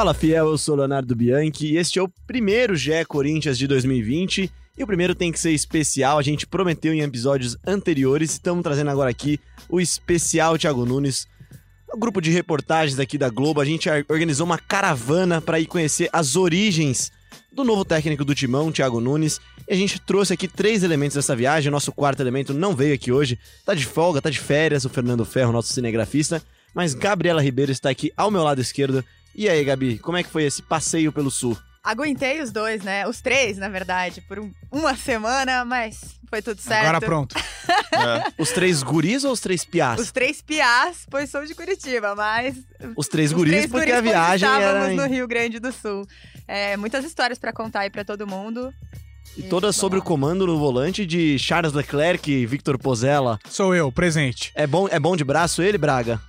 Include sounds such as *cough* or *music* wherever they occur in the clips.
Fala fiel, eu sou Leonardo Bianchi e este é o primeiro GE Corinthians de 2020. E o primeiro tem que ser especial, a gente prometeu em episódios anteriores, estamos trazendo agora aqui o especial Thiago Nunes, o grupo de reportagens aqui da Globo. A gente organizou uma caravana para ir conhecer as origens do novo técnico do Timão, Thiago Nunes. E a gente trouxe aqui três elementos dessa viagem. O nosso quarto elemento não veio aqui hoje, tá de folga, tá de férias, o Fernando Ferro, nosso cinegrafista. Mas Gabriela Ribeiro está aqui ao meu lado esquerdo. E aí, Gabi, como é que foi esse passeio pelo sul? Aguentei os dois, né? Os três, na verdade, por um, uma semana, mas foi tudo certo. Agora pronto. *laughs* é. Os três guris ou os três piás? Os três piás, pois sou de Curitiba, mas. Os três os guris, três porque guris a viagem estávamos era. no Rio Grande do Sul. É, muitas histórias para contar aí pra todo mundo. E todas sobre o comando no volante de Charles Leclerc e Victor Pozella. Sou eu, presente. É bom, é bom de braço ele, Braga?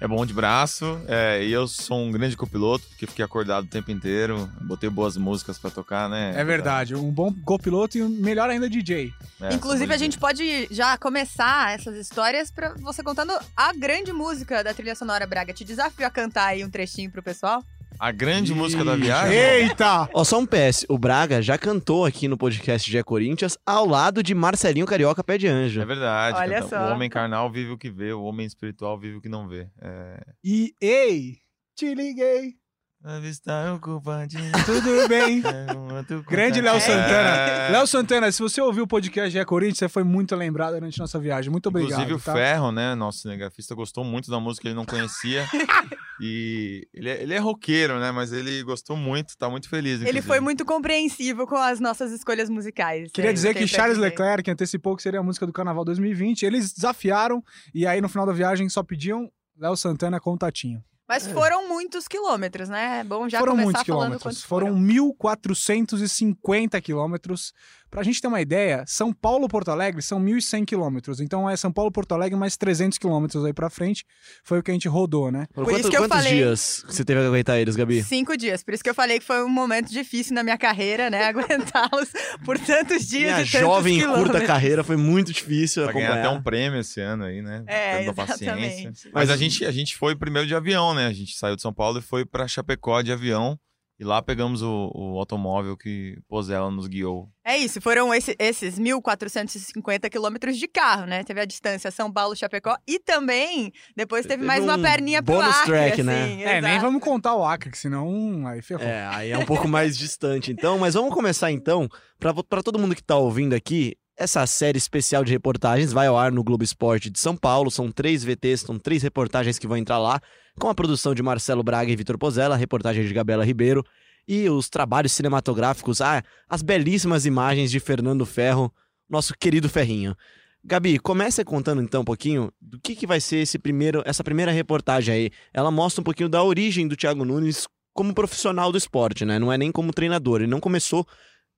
É bom de braço, é, e eu sou um grande copiloto, porque fiquei acordado o tempo inteiro, botei boas músicas para tocar, né? É verdade, um bom copiloto e um melhor ainda DJ. É, Inclusive, a gente pode já começar essas histórias para você contando a grande música da trilha sonora Braga. Te desafio a cantar aí um trechinho pro pessoal. A grande Ixi. música da viagem? Eita! Ó, só um PS. O Braga já cantou aqui no podcast de Corinthians ao lado de Marcelinho Carioca Pé de Anjo. É verdade. Olha só. O homem carnal vive o que vê, o homem espiritual vive o que não vê. É... E, ei, te liguei. Avistar o culpadinho. Tudo bem. *laughs* Grande Léo Santana. É... Léo Santana, se você ouviu o podcast de Corinthians, você foi muito lembrado durante nossa viagem. Muito obrigado. Inclusive tá? o Ferro, né, nosso cinegrafista, gostou muito da música, ele não conhecia. *laughs* e ele é, ele é roqueiro, né, mas ele gostou muito, tá muito feliz. Inclusive. Ele foi muito compreensivo com as nossas escolhas musicais. Queria dizer que Charles. Leclerc antecipou que seria a música do Carnaval 2020. Eles desafiaram e aí no final da viagem só pediam Léo Santana contatinho. Mas É. foram muitos quilômetros, né? É bom já foram começar muitos falando quilômetros. quantos Foram 1.450 quilômetros. Pra gente ter uma ideia, São Paulo-Porto Alegre são 1.100 quilômetros. Então é São Paulo-Porto Alegre mais 300 quilômetros aí pra frente. Foi o que a gente rodou, né? Por, Por quanto, isso que eu quantos falei- dias você teve que aguentar eles, Gabi? Cinco dias. Por isso que eu falei que foi um momento difícil na minha carreira, né? *laughs* Aguentá-los por tantos dias Minha e tantos jovem e quilômetros. curta carreira foi muito difícil Vai ganhar até um prêmio esse ano aí, né? É, Tendo paciência. exatamente. Mas, Mas- a, gente, a gente foi primeiro de avião, né? A gente saiu de São Paulo e foi pra Chapecó de avião. E lá pegamos o, o automóvel que Pozella nos guiou. É isso, foram esse- esses 1.450 quilômetros de carro, né? Teve a distância São Paulo-Chapecó e também depois teve, Teve mais uma um perninha pro Acre, track, assim, né? É, nem exato. vamos contar o Acre, que senão aí ferrou. É, aí é um pouco mais distante, então. Mas vamos começar então, pra pra todo mundo que tá ouvindo aqui, essa série especial de reportagens vai ao ar no Globo Esporte de São Paulo. São três VTs, são três reportagens que vão entrar lá, com a produção de Marcelo Braga e Vitor Pozella, a reportagem de Gabriela Ribeiro e os trabalhos cinematográficos, ah, as belíssimas imagens de Fernando Ferro, nosso querido Ferrinho. Gabi, comece contando então um pouquinho do que, que vai ser esse primeiro, essa primeira reportagem aí. Ela mostra um pouquinho da origem do Thiago Nunes como profissional do esporte, né? Não é nem como treinador. Ele não começou.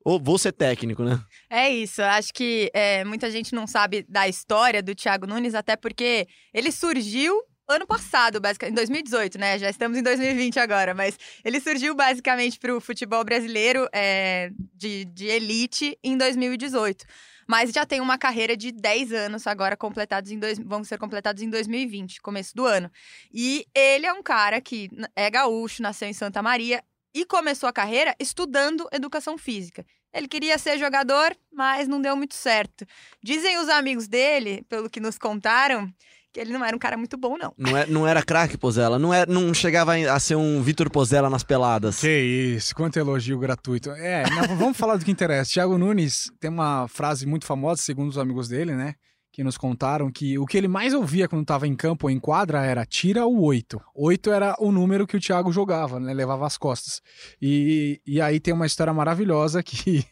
Ou vou ser técnico, né? É isso, acho que é, muita gente não sabe da história do Thiago Nunes, até porque ele surgiu ano passado, basicamente, em 2018, né? Já estamos em 2020 agora, mas ele surgiu basicamente para o futebol brasileiro é, de, de elite em 2018. Mas já tem uma carreira de 10 anos agora completados em dois, vão ser completados em 2020, começo do ano. E ele é um cara que é gaúcho, nasceu em Santa Maria e começou a carreira estudando educação física. Ele queria ser jogador, mas não deu muito certo. Dizem os amigos dele, pelo que nos contaram, que ele não era um cara muito bom, não. Não, é, não era craque Pozella, não, era, não chegava a ser um Vitor Pozella nas peladas. Que isso, quanto elogio gratuito. É, não, vamos falar do que interessa. Thiago Nunes tem uma frase muito famosa, segundo os amigos dele, né? Que nos contaram que o que ele mais ouvia quando estava em campo ou em quadra era tira o 8. 8 era o número que o Thiago jogava, né? Levava as costas. E, e aí tem uma história maravilhosa que.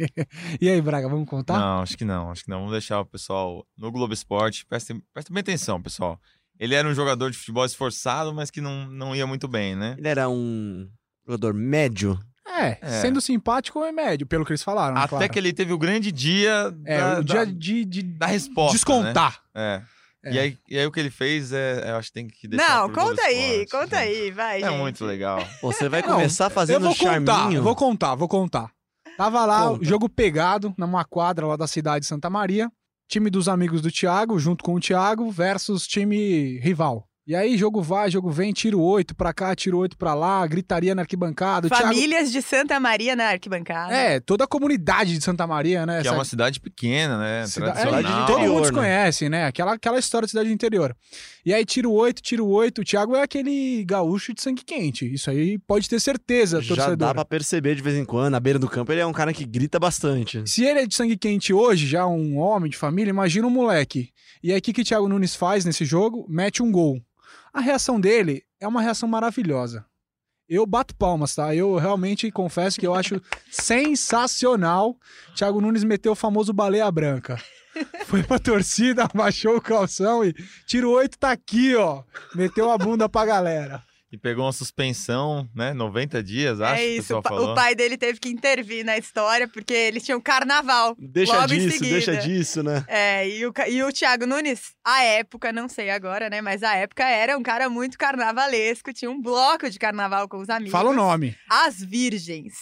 *laughs* e aí, Braga, vamos contar? Não, acho que não, acho que não. Vamos deixar o pessoal no Globo Esporte. Prestem, prestem bem atenção, pessoal. Ele era um jogador de futebol esforçado, mas que não, não ia muito bem, né? Ele era um jogador médio. É, É. sendo simpático é médio, pelo que eles falaram. Até claro. que ele teve o grande dia É, da, o dia da, de, de da resposta. descontar. Né? É. É. E, aí, e aí o que ele fez, é, eu acho que tem que deixar não, conta aí, Esporte, conta gente. aí, vai, É gente. muito legal. Você vai Não, começar Eu fazendo vou um contar, charminho. vou contar, vou contar. Tava lá, Conta. o jogo pegado, numa quadra lá da cidade de Santa Maria. Time dos amigos do Thiago, junto com o Thiago, versus time rival. E aí, jogo vai, jogo vem, tiro oito pra cá, tiro oito pra lá, gritaria na arquibancada. O Thiago- Famílias de Santa Maria na arquibancada. É, toda a comunidade de Santa Maria, né? Que é uma cidade pequena, né? Cida- Tradicional. é, de todo interior, mundo né? conhece, né? Aquela, aquela história de cidade do interior. E aí, tiro oito, tiro oito. O Thiago é aquele gaúcho de sangue quente. Isso aí pode ter certeza, Já torcedor. dá pra perceber de vez em quando, na beira do campo, ele é um cara que grita bastante. Se ele é de sangue quente hoje, já um homem de família, imagina um moleque. E aí, o que, que o Thiago Nunes faz nesse jogo? Mete um gol. A reação dele é uma reação maravilhosa. Eu bato palmas, tá? Eu realmente confesso que eu acho *laughs* sensacional. Thiago Nunes meteu o famoso baleia branca. Foi pra torcida, *laughs* abaixou o calção e tiro oito tá aqui, ó. Meteu a bunda pra galera. E pegou uma suspensão, né? 90 dias, acho é que o isso. pessoal O, o pai dele teve que intervir na história porque eles tinham carnaval. Deixa Logo em disso, seguida. deixa disso, né? É, e o, e o Thiago Nunes, à época, não sei agora, né? Mas à época era um cara muito carnavalesco, tinha um bloco de carnaval com os amigos. Fala o nome. As Virgens.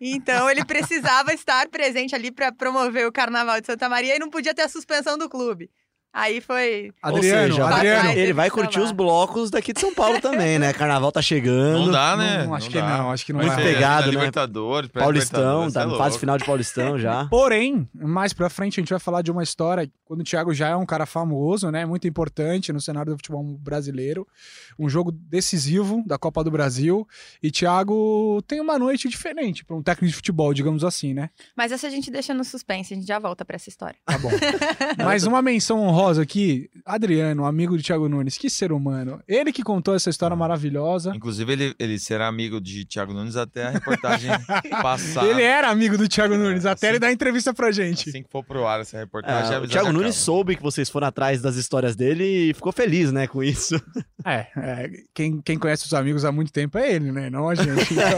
Então ele precisava *laughs* estar presente ali para promover o carnaval de Santa Maria e não podia ter a suspensão do clube. Aí foi. Adriano, Ou seja, Adriano. Ele vai curtir os blocos daqui de São Paulo também, né? Carnaval tá chegando. Não dá, né? Não, acho que dá. não, acho que não Muito vai. Vai ter pegado, na né? Libertadores, Paulistão, tá é na louco. fase final de Paulistão já. *laughs* Porém, mais pra frente a gente vai falar de uma história quando o Thiago já é um cara famoso, né? Muito importante no cenário do futebol brasileiro. Um jogo decisivo da Copa do Brasil. E Thiago tem uma noite diferente para um técnico de futebol, digamos assim, né? Mas essa a gente deixa no suspense, a gente já volta para essa história. Tá bom. *laughs* Mas uma menção honrosa aqui, Adriano, amigo do Thiago Nunes, que ser humano. Ele que contou essa história maravilhosa. Inclusive, ele, ele será amigo de Thiago Nunes até a reportagem *laughs* passar. Ele era amigo do Thiago Nunes, até Assim- ele dar entrevista pra gente. Assim que for pro ar essa reportagem, É, a o Thiago Nunes soube que vocês foram atrás das histórias dele e ficou feliz, né, com isso. É, é, quem, quem conhece os amigos há muito tempo é ele, né? Não a gente. *laughs* Então...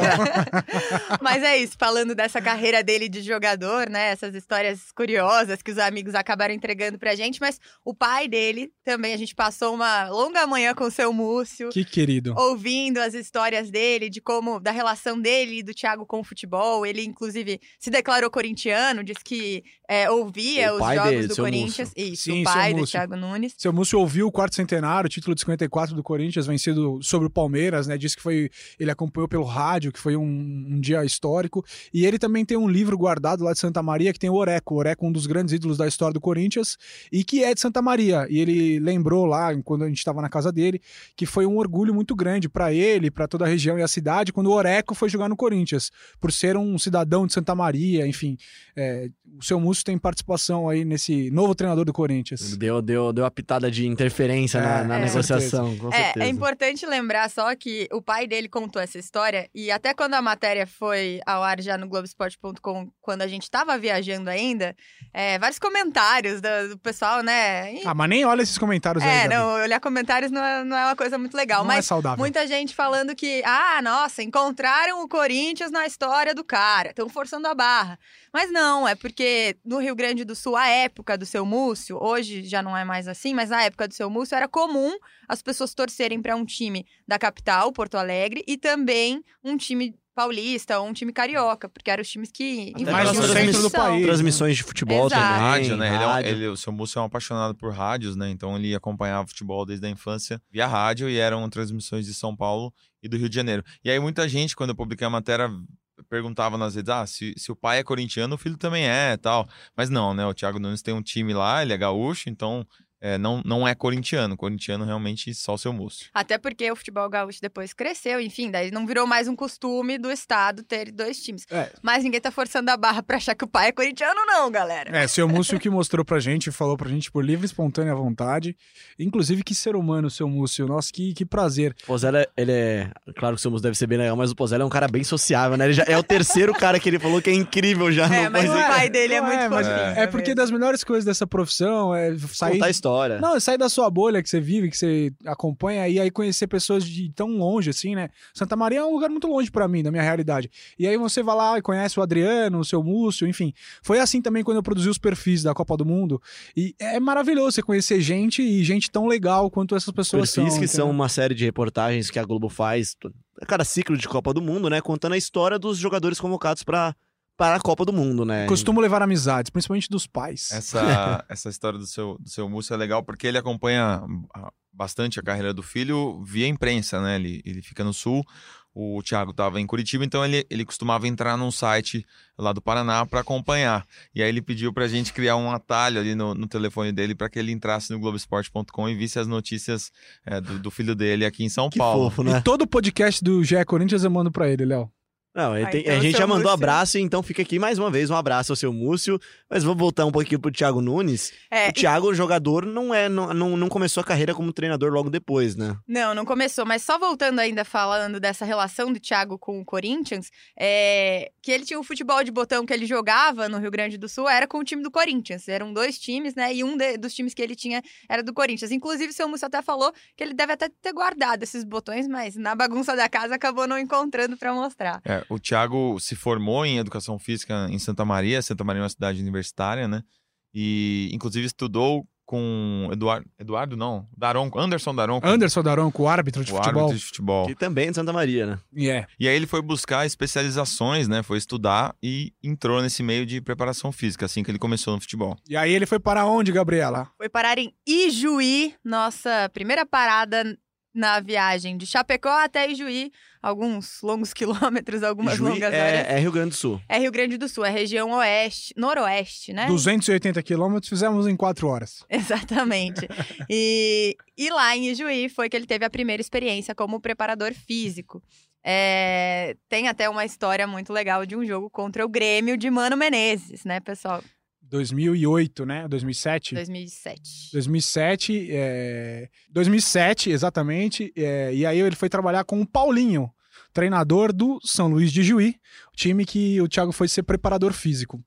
*laughs* Mas é isso, falando dessa carreira dele de jogador, né? Essas histórias curiosas que os amigos acabaram entregando pra gente, mas o pai dele também, a gente passou uma longa manhã com o seu Múcio. que querido. Ouvindo as histórias dele, de como, da relação dele e do Thiago com o futebol. Ele, inclusive, se declarou corintiano, disse que é, ouvia O os pai jogos dele, do seu Corinthians. Isso, Sim, o seu pai do Múcio. Thiago Nunes. Seu Múcio ouviu o quarto centenário, o título de 54 do Corinthians, vencido sobre o Palmeiras, né? Disse que foi. Ele acompanhou pelo rádio, que foi um, um dia histórico. E ele também tem um livro guardado lá de Santa Maria, que tem o Oreco. O Oreco, um dos grandes ídolos da história do Corinthians, e que é de Santa Maria. E ele lembrou lá, quando a gente estava na casa dele, que foi um orgulho muito grande para ele, para toda a região e a cidade, quando o Oreco foi jogar no Corinthians, por ser um cidadão de Santa Maria, enfim. é, o seu Múcio tem participação aí nesse novo treinador do Corinthians. Deu, deu, deu a pitada de interferência É, na, na é. negociação, com É, certeza. é importante lembrar só que o pai dele contou essa história e até quando a matéria foi ao ar já no Globoesporte.com, quando a gente tava viajando ainda, é, vários comentários do, do pessoal, né? E- Ah, mas nem olha esses comentários aí. é, não, olhar comentários não é, não é uma coisa muito legal, Não é mas saudável. muita gente falando que, ah, nossa, encontraram o Corinthians na história do cara, estão forçando a barra. Mas não, é porque no Rio Grande do Sul, a época do seu Múcio, hoje já não é mais assim, mas na época do seu Múcio era comum as pessoas torcerem para um time da capital, Porto Alegre, e também um time paulista ou um time carioca, porque eram os times que Até Mais no centro do país. Transmissões de futebol Exato. também. rádio, né? Ele é rádio. ele- o seu Múcio é um apaixonado por rádios, né? Então ele acompanhava futebol desde a infância via rádio e eram transmissões de São Paulo e do Rio de Janeiro. E aí muita gente, quando eu publiquei a matéria, perguntava nas redes, ah, se, se o pai é corintiano, o filho também é tal. Mas não, né? O Thiago Nunes tem um time lá, ele é gaúcho, então é, não, não é corintiano. Corintiano realmente só o seu Múcio. Até porque o futebol gaúcho depois cresceu, enfim, daí não virou mais um costume do estado ter dois times. É. Mas ninguém tá forçando a barra pra achar que o pai é corintiano, não, galera. É, seu Múcio *laughs* que mostrou pra gente, falou pra gente por livre e espontânea vontade. Inclusive, que ser humano, seu Múcio. Nossa, que, que prazer. O Pozella, ele é. Claro que o Somos deve ser bem legal, mas o Pozella é um cara bem sociável, né? Ele já é o terceiro cara que ele falou que é incrível já É, no mas o pai dele é Não muito mas fofinho. É porque das melhores coisas dessa profissão é sair. contar a história. Não, sair da sua bolha que você vive, que você acompanha, e aí conhecer pessoas de tão longe, assim, né? Santa Maria é um lugar muito longe pra mim, da minha realidade. E aí você vai lá e conhece o Adriano, o seu Múcio, enfim. Foi assim também quando eu produzi os perfis da Copa do Mundo. E é maravilhoso você conhecer gente e gente tão legal quanto essas pessoas Perfis são. que são uma série de reportagens que a Globo faz cada ciclo de Copa do Mundo, né? Contando a história dos jogadores convocados para para a Copa do Mundo, né? Costumo levar amizades, principalmente dos pais. Essa, *laughs* essa história do seu, do seu Múcio é legal porque ele acompanha a- bastante a carreira do filho via imprensa, né? Ele, ele fica no sul, o Thiago estava em Curitiba, então ele, ele costumava entrar num site lá do Paraná para acompanhar. E aí ele pediu para a gente criar um atalho ali no, no telefone dele para que ele entrasse no Globoesporte.com e visse as notícias é, do, do, filho dele aqui em São que Paulo. Fofo, né? E todo o podcast do GE Corinthians eu mando para ele, Léo. Não, Ah, tem, então a gente seu já mandou Múcio- abraço, então fica aqui mais uma vez um abraço ao seu Múcio. Mas vamos voltar um pouquinho pro Thiago Nunes. É, O Thiago, o jogador, não é não, não, não começou a carreira como treinador logo depois, né? Não, não começou, mas só voltando ainda falando dessa relação do Thiago com o Corinthians, é, que ele tinha o futebol de botão que ele jogava no Rio Grande do Sul, era com o time do Corinthians. Eram dois times, né? E um de- dos times que ele tinha era do Corinthians. Inclusive, o seu Múcio até falou que ele deve até ter guardado esses botões, mas na bagunça da casa acabou não encontrando pra mostrar. É, o Thiago se formou em educação física em Santa Maria. Santa Maria é uma cidade universitária, né? E inclusive estudou com Eduardo, Eduardo não, Daronco, Anderson Daronco, Anderson Daronco, o árbitro de o futebol. árbitro de futebol. Que também é de Santa Maria, né? E é. E aí ele foi buscar especializações, né? Foi estudar e entrou nesse meio de preparação física, assim que ele começou no futebol. E aí ele foi para onde, Gabriela? Foi parar em Ijuí, nossa primeira parada na viagem de Chapecó até Ijuí, alguns longos *laughs* quilômetros, algumas Juí longas horas. é, é Rio Grande do Sul. É Rio Grande do Sul, é região oeste, noroeste, né? 280 quilômetros, fizemos em quatro horas. *laughs* Exatamente. E, e lá em Ijuí foi que ele teve a primeira experiência como preparador físico. É, tem até uma história muito legal de um jogo contra o Grêmio de Mano Menezes, né, pessoal? 2008, né? 2007? 2007. 2007, é... 2007, exatamente. é, E aí ele foi trabalhar com o Paulinho, treinador do São Luís de Juí, time que o Thiago foi ser preparador físico.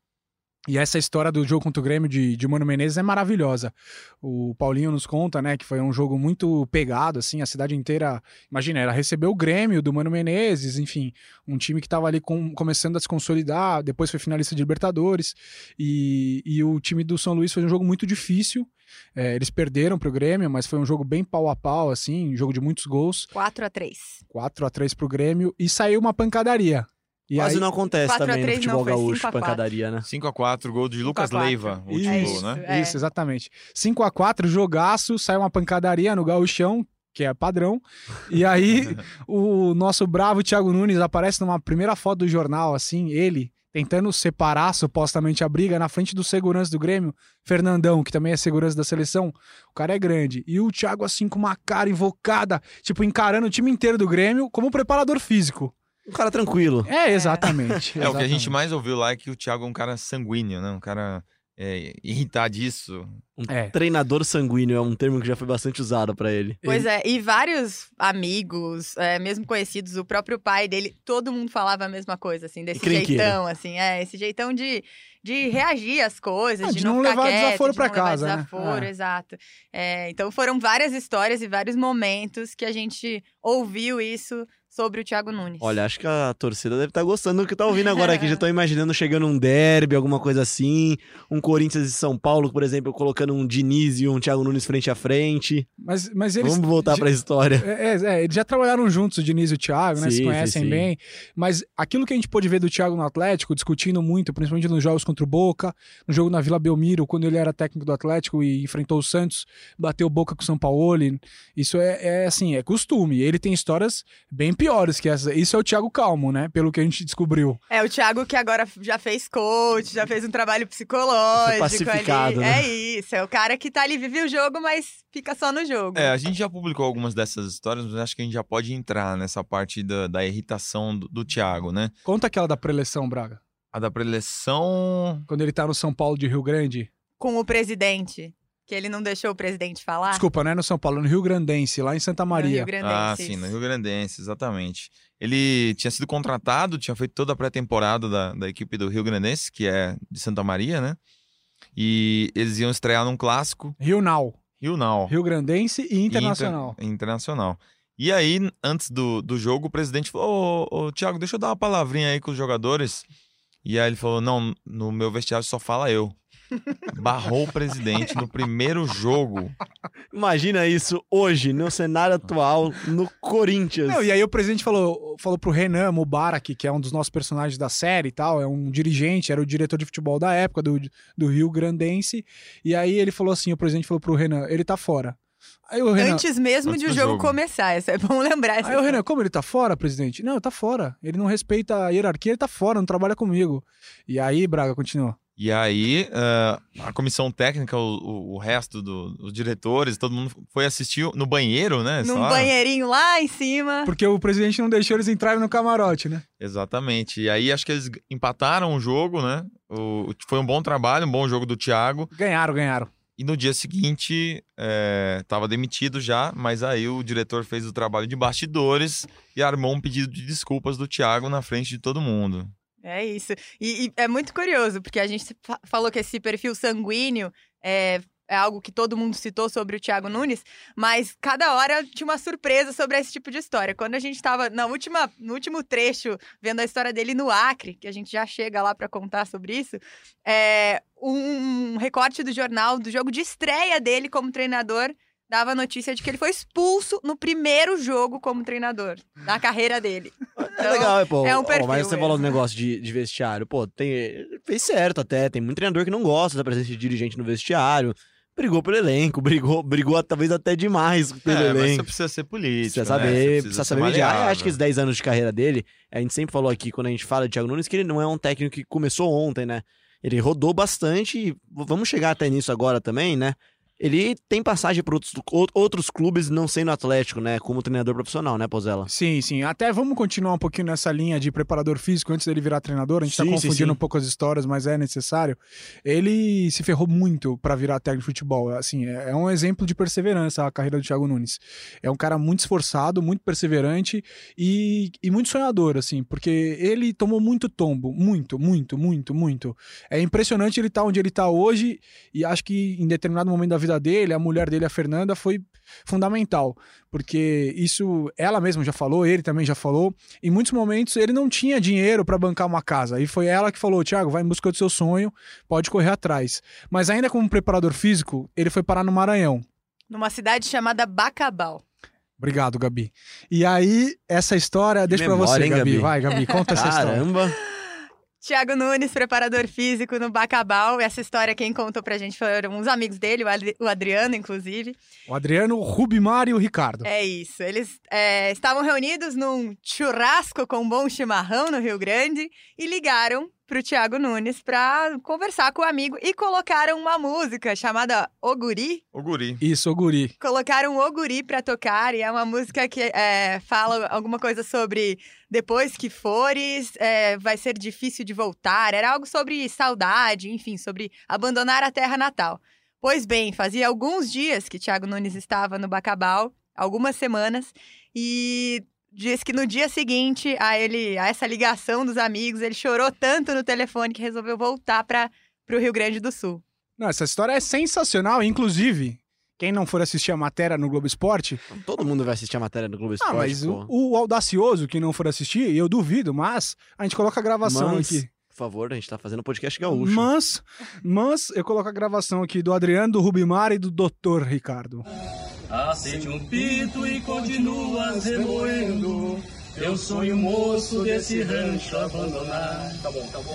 E essa história do jogo contra o Grêmio de, de Mano Menezes é maravilhosa. O Paulinho nos conta, né, que foi um jogo muito pegado, assim, a cidade inteira, imagina, ela recebeu o Grêmio do Mano Menezes, enfim, um time que estava ali com- começando a se consolidar, depois foi finalista de Libertadores, e, e o time do São Luís foi um jogo muito difícil, é, eles perderam pro Grêmio, mas foi um jogo bem pau a pau, assim, um jogo de muitos gols, 4 a 3 4 a 3 pro Grêmio, e saiu uma pancadaria. E Quase aí, não acontece 4 a também no 3 futebol não, foi gaúcho, 5 a 4. pancadaria, né? 5 a 4 gol de Lucas 4. Leiva, o último Isso, gol, né? É. Isso, exatamente. 5 a 4 jogaço, saiu uma pancadaria no gauchão, que é padrão. E aí *laughs* o nosso bravo Thiago Nunes aparece numa primeira foto do jornal, assim, ele tentando separar supostamente a briga na frente do segurança do Grêmio, Fernandão, que também é segurança da seleção. O cara é grande. E o Thiago assim com uma cara invocada, tipo encarando o time inteiro do Grêmio como preparador físico. Um cara tranquilo. É, exatamente. É, o que a gente exatamente. mais ouviu lá é que o Thiago é um cara sanguíneo, né? Um cara é, irritadiço. Um É. treinador sanguíneo é um termo que já foi bastante usado pra ele. Pois é, e vários amigos, é, mesmo conhecidos, o próprio pai dele, todo mundo falava a mesma coisa, assim, desse jeitão, assim, é, esse jeitão de, de reagir às coisas, Ah, de, de não, não ficar levar quieto, desaforo de pra não levar casa, né? desaforo, É. exato. É, então foram várias histórias e vários momentos que a gente ouviu isso sobre o Thiago Nunes. Olha, acho que a torcida deve estar gostando do que tá ouvindo agora aqui. *laughs* Já tô imaginando chegando um derby, alguma coisa assim. Um Corinthians e São Paulo, por exemplo, colocando um Diniz e um Thiago Nunes frente a frente. Mas, mas eles. Vamos voltar pra história. *laughs* É, é, é, eles já trabalharam juntos, o Diniz e o Thiago, né? Sim, Se sim, conhecem sim. bem. Mas aquilo que a gente pôde ver do Thiago no Atlético, discutindo muito, principalmente nos jogos contra o Boca, no jogo na Vila Belmiro, quando ele era técnico do Atlético e enfrentou o Santos, bateu boca com o São Paulo. Isso é, é assim, é costume. Ele tem histórias bem piores que essa. Isso é o Thiago Calmo, né? Pelo que a gente descobriu. É, o Thiago que agora já fez coach, já fez um trabalho psicológico. Pacificado, ali. né? É isso, é o cara que tá ali, vive o jogo, mas fica só no jogo. É, a gente já publicou algumas dessas histórias, mas acho que a gente já pode entrar nessa parte da, da irritação do, do Thiago, né? Conta aquela da preleção, Braga. A da preleção. Quando ele tá no São Paulo de Rio Grande. Com o presidente, que ele não deixou o presidente falar. Desculpa, não é no São Paulo, no Rio Grandense, lá em Santa No Maria. Rio Grandense, Ah, sim, no Rio Grandense, exatamente. Ele tinha sido contratado, tinha feito toda a pré-temporada da, da equipe do Rio Grandense, que é de Santa Maria, né? E eles iam estrear num clássico, Rio Now. Rio Now. Rio Grandense e Internacional. Inter- internacional. E aí, antes do, do jogo, o presidente falou: Ô, ô, Thiago, deixa eu dar uma palavrinha aí com os jogadores. E aí ele falou: Não, no meu vestiário só fala eu. Barrou o presidente no primeiro jogo. Imagina isso hoje, no cenário atual, no Corinthians. Não, e aí o presidente falou, falou pro Renan Mubarak, que é um dos nossos personagens da série e tal, é um dirigente, era o diretor de futebol da época do, do Rio Grandense. E aí ele falou assim: o presidente falou pro Renan, ele tá fora. Aí o Renan, Antes mesmo Antes de o jogo, jogo. começar. Essa é bom lembrar. Aí o Renan, como ele tá fora, presidente? Não, tá fora. Ele não respeita a hierarquia, ele tá fora, não trabalha comigo. E aí, Braga, continua. E aí, eh, a comissão técnica, o, o- resto dos diretores, todo mundo foi assistir no banheiro, né? Num banheirinho lá em cima. Porque o presidente não deixou eles entrarem no camarote, né? Exatamente. E aí, acho que eles empataram o jogo, né? O- foi um bom trabalho, um bom jogo do Thiago. Ganharam, ganharam. E no dia seguinte, eh, tava demitido já, mas aí o diretor fez o trabalho de bastidores e armou um pedido de desculpas do Thiago na frente de todo mundo. É isso. E, e é muito curioso, porque a gente fa- falou que esse perfil sanguíneo é, é algo que todo mundo citou sobre o Thiago Nunes, mas cada hora tinha uma surpresa sobre esse tipo de história. Quando a gente estava na última, no último trecho, vendo a história dele no Acre, que a gente já chega lá para contar sobre isso, é, um recorte do jornal do jogo de estreia dele como treinador dava a notícia de que ele foi expulso no primeiro jogo como treinador da carreira dele. É Então, legal, é, pô. é um ó, perfil mas você falou do negócio de, de vestiário. Pô, tem, fez certo até. Tem muito treinador que não gosta da presença de dirigente no vestiário. Brigou pelo elenco, *laughs* brigou, brigou talvez até demais pelo É, mas você elenco. precisa ser político. Precisa né? saber, Você precisa ser saber mediar. Acho que esses 10 anos de carreira dele, a gente sempre falou aqui, quando a gente fala de Thiago Nunes, que ele não é um técnico que começou ontem, né? Ele rodou bastante, e vamos chegar até nisso agora também, né? Ele tem passagem por outros, ou- outros clubes não sendo Atlético, né? Como treinador profissional, né, Pozella? Sim, sim. Até vamos continuar um pouquinho nessa linha de preparador físico antes dele virar treinador. A gente tá Sim, sim, confundindo sim. um pouco as histórias, mas é necessário. Ele se ferrou muito pra virar técnico de futebol. Assim, é é um exemplo de perseverança a carreira do Thiago Nunes. É um cara muito esforçado, muito perseverante e, e muito sonhador, assim, porque ele tomou muito tombo, muito, muito, muito, muito. É impressionante ele estar onde ele tá hoje e acho que em determinado momento da vida dele, a mulher dele, a Fernanda, foi fundamental, porque isso ela mesma já falou, ele também já falou. Em muitos momentos ele não tinha dinheiro para bancar uma casa e foi ela que falou: "Thiago, vai em busca do seu sonho, pode correr atrás". Mas ainda como preparador físico, ele foi parar no Maranhão. numa cidade chamada Bacabal. Obrigado, Gabi. E aí, essa história, deixa pra memória, você, hein, Gabi. Gabi? Vai, Gabi, conta essa *laughs* história. Caramba! Tiago Nunes, preparador físico no Bacabal. Essa história quem contou pra gente foram uns amigos dele, o Adri- o Adriano, inclusive. O Adriano, o Rubimar e o Ricardo. É isso. Eles é, estavam reunidos num churrasco com um bom chimarrão no Rio Grande e ligaram pro Tiago Nunes pra conversar com o amigo e colocaram uma música chamada Oguri. O guri. Isso, o Guri. Colocaram Oguri pra tocar e é uma música que é, fala alguma coisa sobre depois que fores, é, vai ser difícil de voltar. Era algo sobre saudade, enfim, sobre abandonar a terra natal. Pois bem, fazia alguns dias que Tiago Nunes estava no Bacabal, algumas semanas, e diz que no dia seguinte a ele, a essa ligação dos amigos, ele chorou tanto no telefone que resolveu voltar para o Rio Grande do Sul. Não, essa história é sensacional, inclusive. Quem não for assistir a matéria no Globo Esporte, Todo mundo vai assistir a matéria do Globo ah, Esporte, mas pô. o, o audacioso que não for assistir, eu duvido, mas a gente coloca a gravação Mas, aqui. Por favor, a gente tá fazendo podcast gaúcho. Mas, mas eu coloco a gravação aqui do Adriano, do Rubimar e do Dr. Ricardo. Acende um pito e continuas remoendo Teu sonho moço desse rancho abandonar Tá bom, tá bom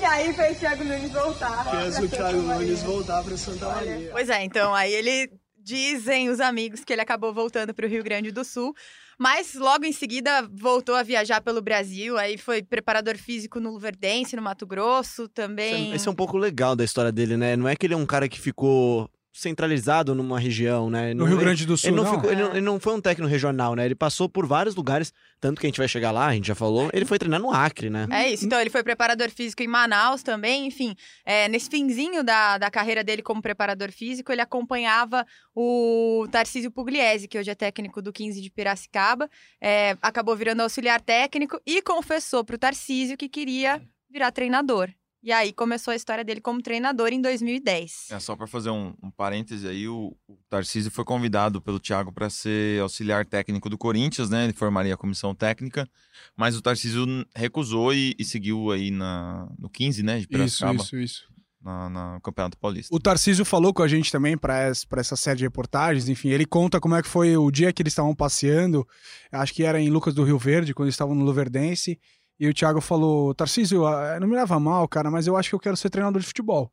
E aí fez Tiago Nunes voltar. Fez o Thiago Nunes voltar para Santa Maria. Pois é, então aí ele dizem os amigos que ele acabou voltando para o Rio Grande do Sul, mas logo em seguida voltou a viajar pelo Brasil, aí foi preparador físico no Luverdense, no Mato Grosso, também. Esse é um pouco legal da história dele, né? Não é que ele é um cara que ficou centralizado numa região, né? No Não- Rio Grande do Sul, Ele não, não? ficou- ele não- ele não foi um técnico regional, né? Ele passou por vários lugares, tanto que a gente vai chegar lá, a gente já falou. Ele foi treinar no Acre, né? É isso, então ele foi preparador físico em Manaus também, enfim. é, nesse finzinho da, da carreira dele como preparador físico, ele acompanhava o Tarcísio Pugliese, que hoje é técnico do 15 de Piracicaba, é, acabou virando auxiliar técnico e confessou pro Tarcísio que queria virar treinador. E aí começou a história dele como treinador em 2010. É, só para fazer um, um parêntese aí, o, o Tarcísio foi convidado pelo Thiago para ser auxiliar técnico do Corinthians, né? Ele formaria a comissão técnica, mas o Tarcísio recusou e, e seguiu aí na, no 15, né? De Isso, Piracicaba, isso, isso. na- na- no Campeonato Paulista. O Tarcísio falou com a gente também para essa série de reportagens. Enfim, ele conta como é que foi o dia que eles estavam passeando. Acho que era em Lucas do Rio Verde, quando eles estavam no Luverdense. E o Thiago falou: Tarcísio, ah, não me leva mal, cara, mas eu acho que eu quero ser treinador de futebol.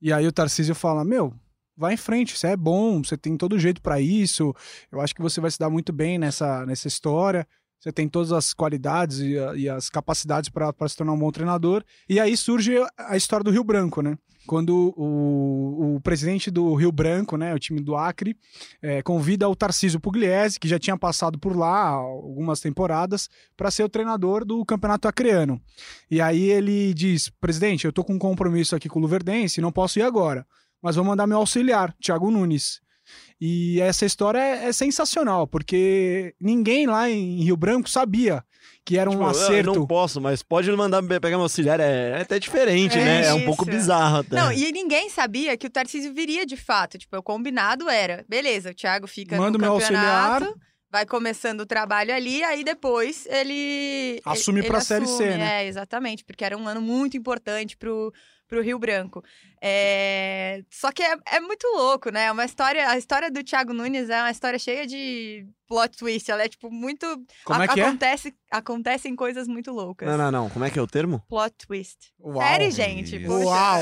E aí o Tarcísio fala: Meu, vai em frente, você é bom, você tem todo jeito pra isso. Eu acho que você vai se dar muito bem nessa, nessa história. Você tem todas as qualidades e, e as capacidades pra se tornar um bom treinador. E aí surge a história do Rio Branco, né? Quando o, o presidente do Rio Branco, né, o time do Acre, eh, convida o Tarcísio Pugliese, que já tinha passado por lá algumas temporadas, para ser o treinador do Campeonato Acreano. E aí ele diz: presidente, eu tô com um compromisso aqui com o Luverdense, não posso ir agora, mas vou mandar meu auxiliar, Thiago Nunes. E essa história é, é sensacional, porque ninguém lá em Rio Branco sabia que era um Tipo, acerto. Eu não posso, mas pode mandar pegar meu auxiliar. É, é até diferente, É né? É um isso. pouco bizarro até. Não, e ninguém sabia que o Tarcísio viria de fato. Tipo, o combinado era, beleza, o Thiago fica Manda o no meu campeonato, auxiliar. vai começando o trabalho ali, aí depois ele... Assume ele pra Série C, né? É, exatamente, porque era um ano muito importante pro, pro Rio Branco. É, Só que é, é muito louco, né? Uma história, a história do Thiago Nunes é uma história cheia de plot twist. Ela é, tipo, muito... Como é a- que é? acontece, Acontecem coisas muito loucas. Não, não, não. Como é que é o termo? Plot twist. Uau. Série, gente. Poxa. Uau.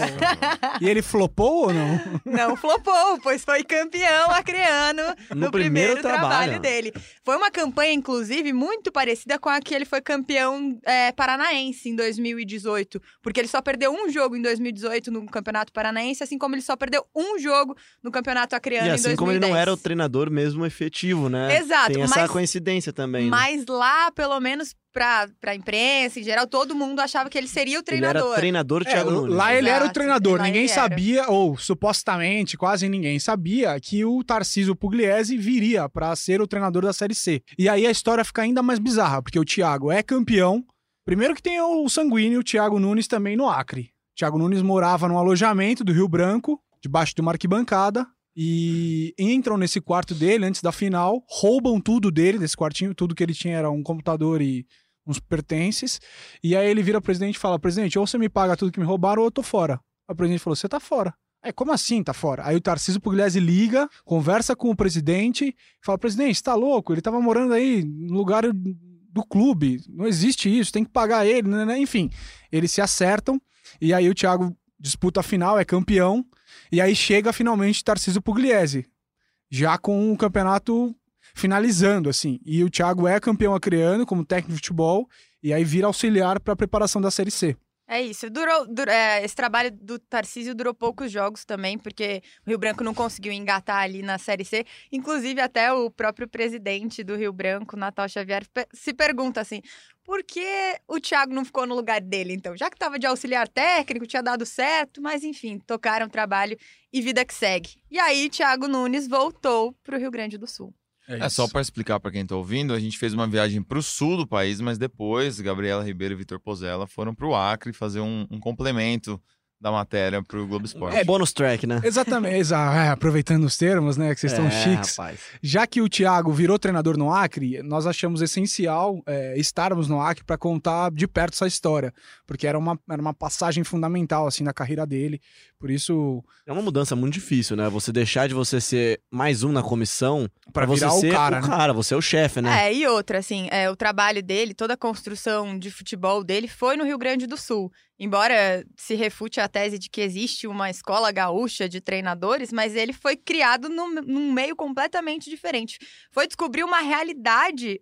E ele flopou ou não? Não flopou, pois foi campeão acreano no, primeiro, trabalho. dele. Foi uma campanha, inclusive, muito parecida com a que ele foi campeão é, paranaense em 2018. Porque ele só perdeu um jogo em 2018 no Campeonato Paranaense, assim como ele só perdeu um jogo no Campeonato Acreano E em assim 2010. como ele não era o treinador mesmo efetivo, né? Exato, Tem essa mas- coincidência também. né? Mas lá, pelo menos pra, pra imprensa, em geral, todo mundo achava que ele seria o Ele treinador. era treinador É, Thiago Nunes. lá ele era o Exato, treinador. lá ninguém ele era. sabia, ou supostamente quase ninguém sabia, que o Tarcísio Pugliese viria para ser o treinador da Série C. E aí a história fica ainda mais bizarra, porque o Thiago é campeão. Primeiro que tem o sanguíneo, o Thiago Nunes também no Acre. Thiago Nunes morava num alojamento do Rio Branco, debaixo de uma arquibancada. E entram nesse quarto dele antes da final, roubam tudo dele, desse quartinho, tudo que ele tinha era um computador e uns pertences. E aí ele vira presidente e fala: Presidente, ou você me paga tudo que me roubaram, ou eu tô fora. Aí o presidente falou: Você tá fora. É, como assim tá fora? Aí o Tarcísio Pugliese liga, conversa com o presidente, fala: Presidente, tá louco? Ele tava morando aí no lugar do clube, não existe isso, tem que pagar ele, né? né? Enfim, eles se acertam, e aí o Thiago disputa a final, é campeão, e aí chega finalmente Tarcísio Pugliese, já com o campeonato finalizando, assim. E o Thiago é campeão acreano como técnico de futebol, e aí vira auxiliar para a preparação da Série C. É isso. Durou, dur- é, esse trabalho do Tarcísio durou poucos jogos também, porque o Rio Branco não conseguiu engatar ali na Série C. Inclusive, até o próprio presidente do Rio Branco, Natal Xavier, se pergunta assim: por que o Thiago não ficou no lugar dele, então? Já que estava de auxiliar técnico, tinha dado certo, mas enfim, tocaram o trabalho e vida que segue. E aí, Thiago Nunes voltou para o Rio Grande do Sul. É só para explicar para quem tá ouvindo, a gente fez uma viagem para o sul do país, mas depois Gabriela Ribeiro e Vitor Pozella foram para o Acre fazer um, um complemento da matéria para o Globo Esporte. É bônus track, né? Exatamente, exa- é, aproveitando os termos, né, que vocês estão É, chiques. rapaz. Já que o Thiago virou treinador no Acre, nós achamos essencial é, estarmos no Acre para contar de perto essa história, porque era uma, era uma passagem fundamental assim na carreira dele. Por isso, É uma mudança muito difícil, né? Você deixar de você ser mais um na comissão para pra você virar o ser cara, o né? cara, você é o chefe, né? É, e outra, assim, é, o trabalho dele, toda a construção de futebol dele foi no Rio Grande do Sul. Embora se refute a tese de que existe uma escola gaúcha de treinadores, mas ele foi criado num, num meio completamente diferente. Foi descobrir uma realidade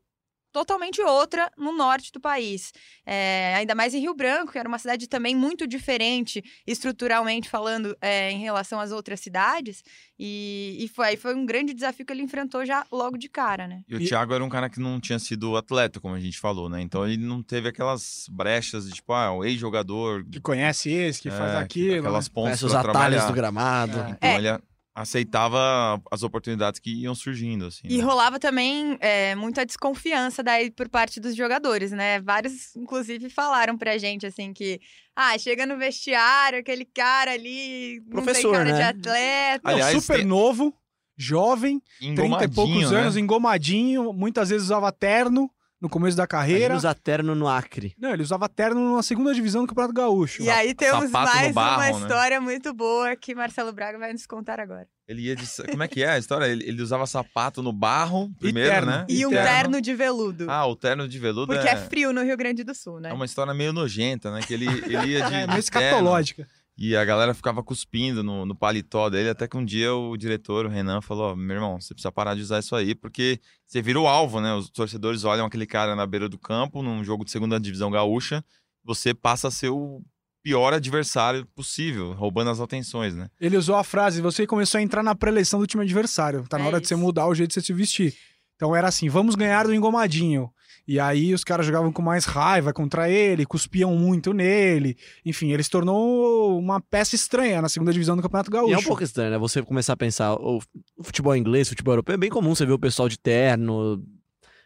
totalmente outra no norte do país. É, ainda mais em Rio Branco, que era uma cidade também muito diferente, estruturalmente falando, é, em relação às outras cidades. E, e foi, foi um grande desafio que ele enfrentou já logo de cara, né? E o Thiago era um cara que não tinha sido atleta, como a gente falou, né? Então ele não teve aquelas brechas de tipo, ah, o ex-jogador. Que conhece esse, que é, faz aquilo. Aquelas né? pontes Conhece os atalhos trabalhar. do gramado. É. Então É. ele aceitava as oportunidades que iam surgindo, assim. E né? rolava também é, muita desconfiança daí por parte dos jogadores, né? Vários, inclusive, falaram pra gente, assim, que... Ah, chega no vestiário, aquele cara ali... Professor, não tem cara né? de atleta. Aliás, super tem- novo, jovem, 30 e poucos né? anos, engomadinho, muitas vezes usava terno no começo da Ele carreira. usa terno no Acre. Não, ele usava terno na segunda divisão do Campeonato Gaúcho. E aí temos sapato mais barro, uma né? história muito boa que Marcelo Braga vai nos contar agora. Ele ia de... Como é que é a história? Ele, ele usava sapato no barro primeiro, terno. né? E, um terno. terno de veludo. Ah, o terno de veludo porque é... é... frio no Rio Grande do Sul, né? é uma história meio nojenta, né? Que ele, ele ia *laughs* de. É, meio terno. E a galera ficava cuspindo no, no paletó dele, até que um dia o diretor, o Renan, falou: "Ó, meu irmão, você precisa parar de usar isso aí, porque você vira o alvo, né? Os torcedores olham aquele cara na beira do campo, num jogo de segunda divisão gaúcha, você passa a ser o pior adversário possível, roubando as atenções, né? Ele usou a frase, você começou a entrar na pré-eleição do time adversário. Tá na É hora de você isso. mudar o jeito de você se vestir. Então era assim, vamos ganhar do engomadinho. E aí os caras jogavam com mais raiva contra ele, cuspiam muito nele. Enfim, ele se tornou uma peça estranha na segunda divisão do Campeonato Gaúcho. E é um pouco estranho, né? Você começar a pensar, o, futebol inglês, o futebol europeu, é bem comum você ver o pessoal de terno,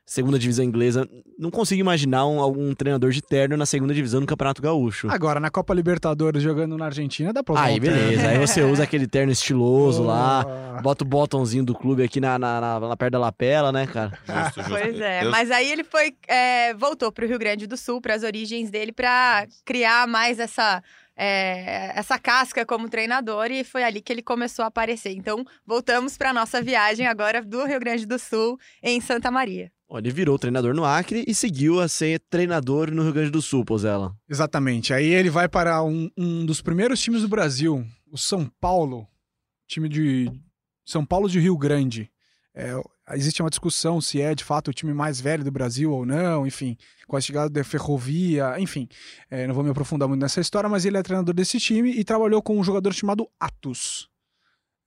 segunda divisão inglesa. Não consigo imaginar um, algum treinador de terno na segunda divisão do Campeonato Gaúcho. Agora, na Copa Libertadores, jogando na Argentina, dá pra usar Aí, um terno. beleza. Aí você usa aquele terno estiloso lá, bota o botãozinho do clube aqui na, na, na, na perto da lapela, né, cara? Justo, justo. *laughs* Pois é, Eu- mas aí ele foi, é, voltou para o Rio Grande do Sul, para as origens dele, para criar mais essa, é, essa casca como treinador e foi ali que ele começou a aparecer. Então, voltamos para nossa viagem agora do Rio Grande do Sul em Santa Maria. Ele virou treinador no Acre e seguiu a ser treinador no Rio Grande do Sul, Pozella. Exatamente. Aí ele vai para um, um dos primeiros times do Brasil, o São Paulo, time de São Paulo de Rio Grande. É, existe uma discussão se é de fato o time mais velho do Brasil ou não, enfim, com a chegada da ferrovia, enfim. É, não vou me aprofundar muito nessa história, mas ele é treinador desse time e trabalhou com um jogador chamado Atos.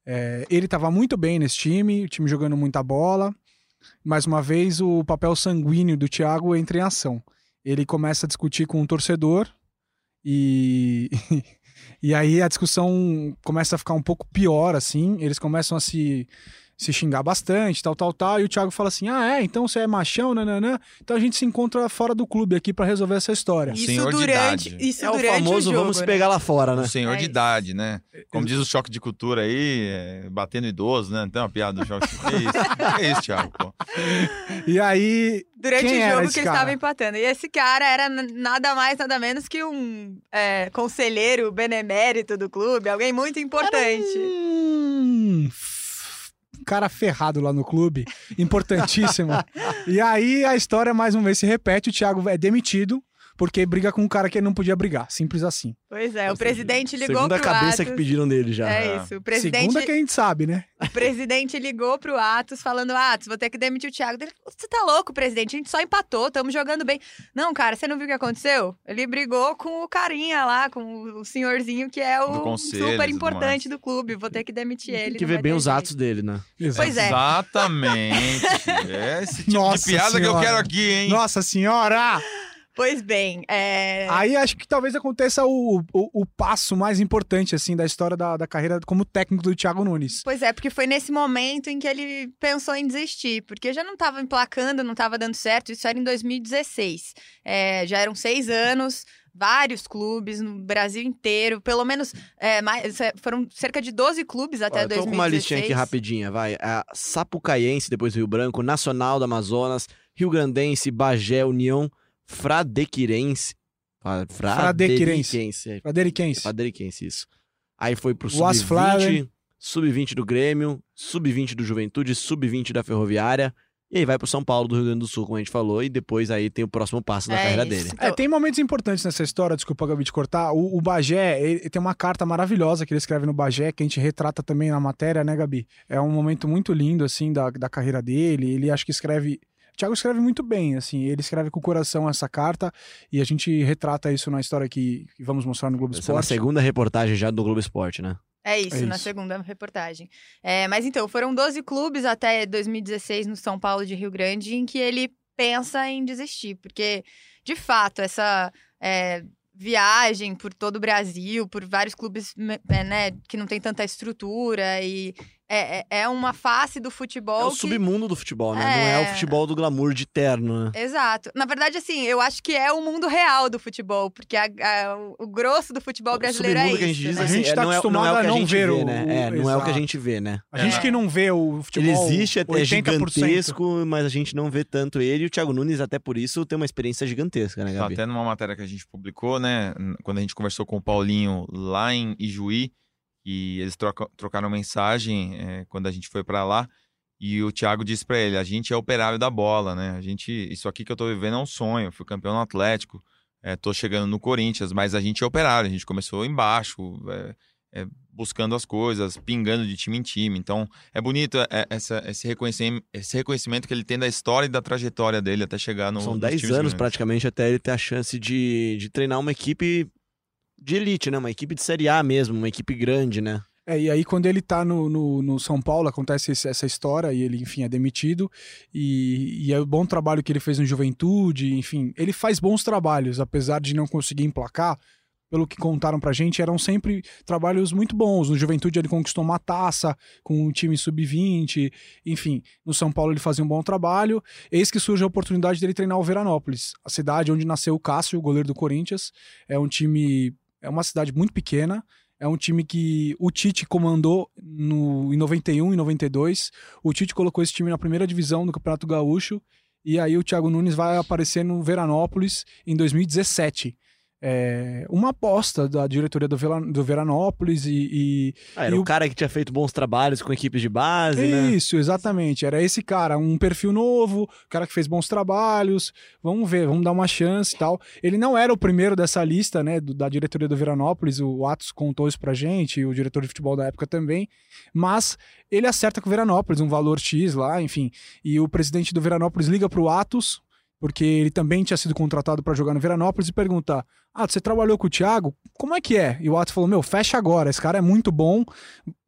É, ele estava muito bem nesse time, o time jogando muita bola. Mais uma vez, o papel sanguíneo do Thiago entra em ação. Ele começa a discutir com um torcedor e *laughs* e aí a discussão começa a ficar um pouco pior assim, eles começam a se se xingar bastante, tal, tal, tal, e o Thiago fala assim: "Ah, é, então você é machão, nananã. Então a gente se encontra fora do clube aqui pra resolver essa história". Isso senhor de durante, idade. isso É o durante famoso o jogo, vamos né? pegar lá fora, né? Um senhor É de idade, né? Como diz o choque de cultura aí, é, batendo idoso, né? Não tem uma piada do choque de cultura. Que isso? Que isso, Thiago? Pô? E aí, Durante Quem o era jogo esse que eles cara? estavam empatando. E esse cara era nada mais, nada menos que um é, conselheiro benemérito do clube, alguém muito importante. hum, um cara ferrado lá no clube, importantíssimo. *laughs* e aí a história mais uma vez se repete, o Thiago é demitido porque briga com um cara que ele não podia brigar, simples assim. Pois é, o presidente ligou Segunda pro cabeça Atos. que pediram dele já. É isso, o presidente, Segunda que a gente sabe, né? o presidente ligou pro Atos falando: Atos, vou ter que demitir o Thiago. Ele, Você tá louco, presidente? A gente só empatou, estamos jogando bem. Não, cara, você não viu o que aconteceu? Ele brigou com o carinha lá, com o senhorzinho que é o conselho super importante do clube. Vou ter que demitir ele. Tem que ver bem os atos dele, né? Pois é. Exatamente. *laughs* É esse tipo Nossa de piada que eu Senhora. quero aqui, hein? Nossa senhora! Pois bem, é. Aí acho que talvez aconteça o, o, o passo mais importante, assim, da história da, da carreira como técnico do Thiago Nunes. Pois é, porque foi nesse momento em que ele pensou em desistir, porque já não estava emplacando, não estava dando certo, isso era em 2016. É, já eram seis anos, vários clubes no Brasil inteiro, pelo menos é, mais, é, foram cerca de 12 clubes até Olha, eu tô 2016. com uma listinha aqui rapidinha, vai. A Sapucaiense, depois Rio Branco, Nacional do Amazonas, Rio Grandense, Bagé, União, Fradequirense. Fra- Fradequirense. Fraderiquense. é, Fraderiquense. Fraderiquense, isso. Aí foi pro Was Sub-20, Flaven. Sub-20 do Grêmio, Sub-20 do Juventude, Sub-20 da Ferroviária. E aí vai pro São Paulo do Rio Grande do Sul, como a gente falou, e depois aí tem o próximo passo da É carreira isso. dele. É, tem momentos importantes nessa história, desculpa, Gabi, de cortar. O, o Bagé, ele tem uma carta maravilhosa que ele escreve no Bagé, que a gente retrata também na matéria, né, Gabi? É um momento muito lindo, assim, da, da carreira dele. Ele acho que escreve. O Thiago escreve muito bem, assim, ele escreve com o coração essa carta e a gente retrata isso na história que, que vamos mostrar no Globo Essa é a Esporte. segunda reportagem já do Globo Esporte, né? É isso, É na isso. segunda reportagem. É, mas então, foram 12 clubes até 2016 no São Paulo de Rio Grande em que ele pensa em desistir, porque, de fato, essa é, viagem por todo o Brasil, por vários clubes me- é, né, que não tem tanta estrutura e é, é- é uma face do futebol É o que- submundo do futebol, né? Não é o É. futebol do glamour de terno, né? Exato. Na verdade, assim, eu acho que é o mundo real do futebol, porque a- a- o- grosso do futebol O brasileiro é submundo isso. que a gente diz né? A assim, gente é, tá não, é, não é acostumado o que a a não gente ver vê, o- né? É, não é o que a exato. gente vê, né? A gente É. que não vê o Ele futebol. existe, é, é 80%. gigantesco, mas a gente não vê tanto ele. E o Thiago Nunes, até por isso, tem uma experiência gigantesca, né, Tá Gabi? até numa matéria que a gente publicou, né? Quando a gente conversou com o Paulinho lá em Ijuí, e eles troca- trocaram mensagem é, quando a gente foi pra lá. E o Thiago disse pra ele: a gente é operário da bola, né? A gente, isso aqui que eu tô vivendo é um sonho. Eu fui campeão no Atlético, é, tô chegando no Corinthians, mas a gente é operário, a gente começou embaixo, é, é, buscando as coisas, pingando de time em time. Então, é bonito essa, esse, reconhecimento, esse reconhecimento que ele tem da história e da trajetória dele até chegar no. São nos 10 times anos grandes. praticamente até ele ter a chance de, de treinar uma equipe de elite, né? Uma equipe de Série A mesmo, uma equipe grande, né? É, e aí quando ele tá no, no, no São Paulo, acontece essa história e ele, enfim, é demitido. E, e é o bom trabalho que ele fez no Juventude, enfim, ele faz bons trabalhos, apesar de não conseguir emplacar. Pelo que contaram pra gente, eram sempre trabalhos muito bons. No Juventude ele conquistou uma taça com um time sub-20, enfim. No São Paulo ele fazia um bom trabalho. Eis que surge a oportunidade dele treinar o Veranópolis, a cidade onde nasceu o Cássio, o goleiro do Corinthians. É um time, é uma cidade muito pequena, é um time que o Tite comandou no, em 91 e 92. O Tite colocou esse time na primeira divisão do Campeonato Gaúcho. E aí o Thiago Nunes vai aparecer no Veranópolis em 2017. É, uma aposta da diretoria do, Vela- do Veranópolis e, e Ah, era E o cara que tinha feito bons trabalhos com equipes de base, né? Isso, exatamente. Era esse cara, um perfil novo, cara que fez bons trabalhos. Vamos ver, vamos dar uma chance e tal. Ele não era o primeiro dessa lista, né, do- da diretoria do Veranópolis. O Atos contou isso pra gente, o diretor de futebol da época também. Mas ele acerta com o Veranópolis, um valor X lá, enfim. E o presidente do Veranópolis liga pro Atos, porque ele também tinha sido contratado para jogar no Veranópolis, e pergunta: Ah, você trabalhou com o Thiago? Como é que é? E o Atos falou: Meu, fecha agora, esse cara é muito bom,